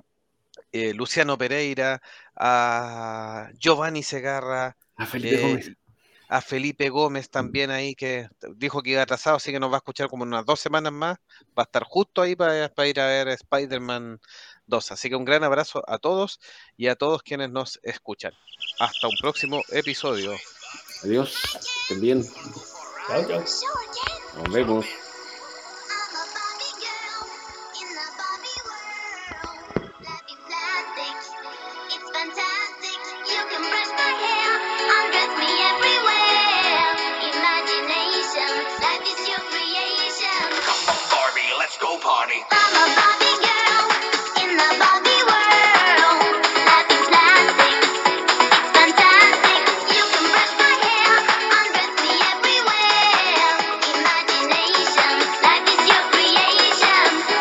eh, Luciano Pereira, a Giovanni Segarra. A Felipe Gómez eh, a Felipe Gómez también ahí, que dijo que iba atrasado, así que nos va a escuchar como unas dos semanas más. Va a estar justo ahí para, ir a ver Spider-Man 2. Así que un gran abrazo a todos y a todos quienes nos escuchan. Hasta un próximo episodio. Adiós, estén bien. Chao, chao. Nos vemos.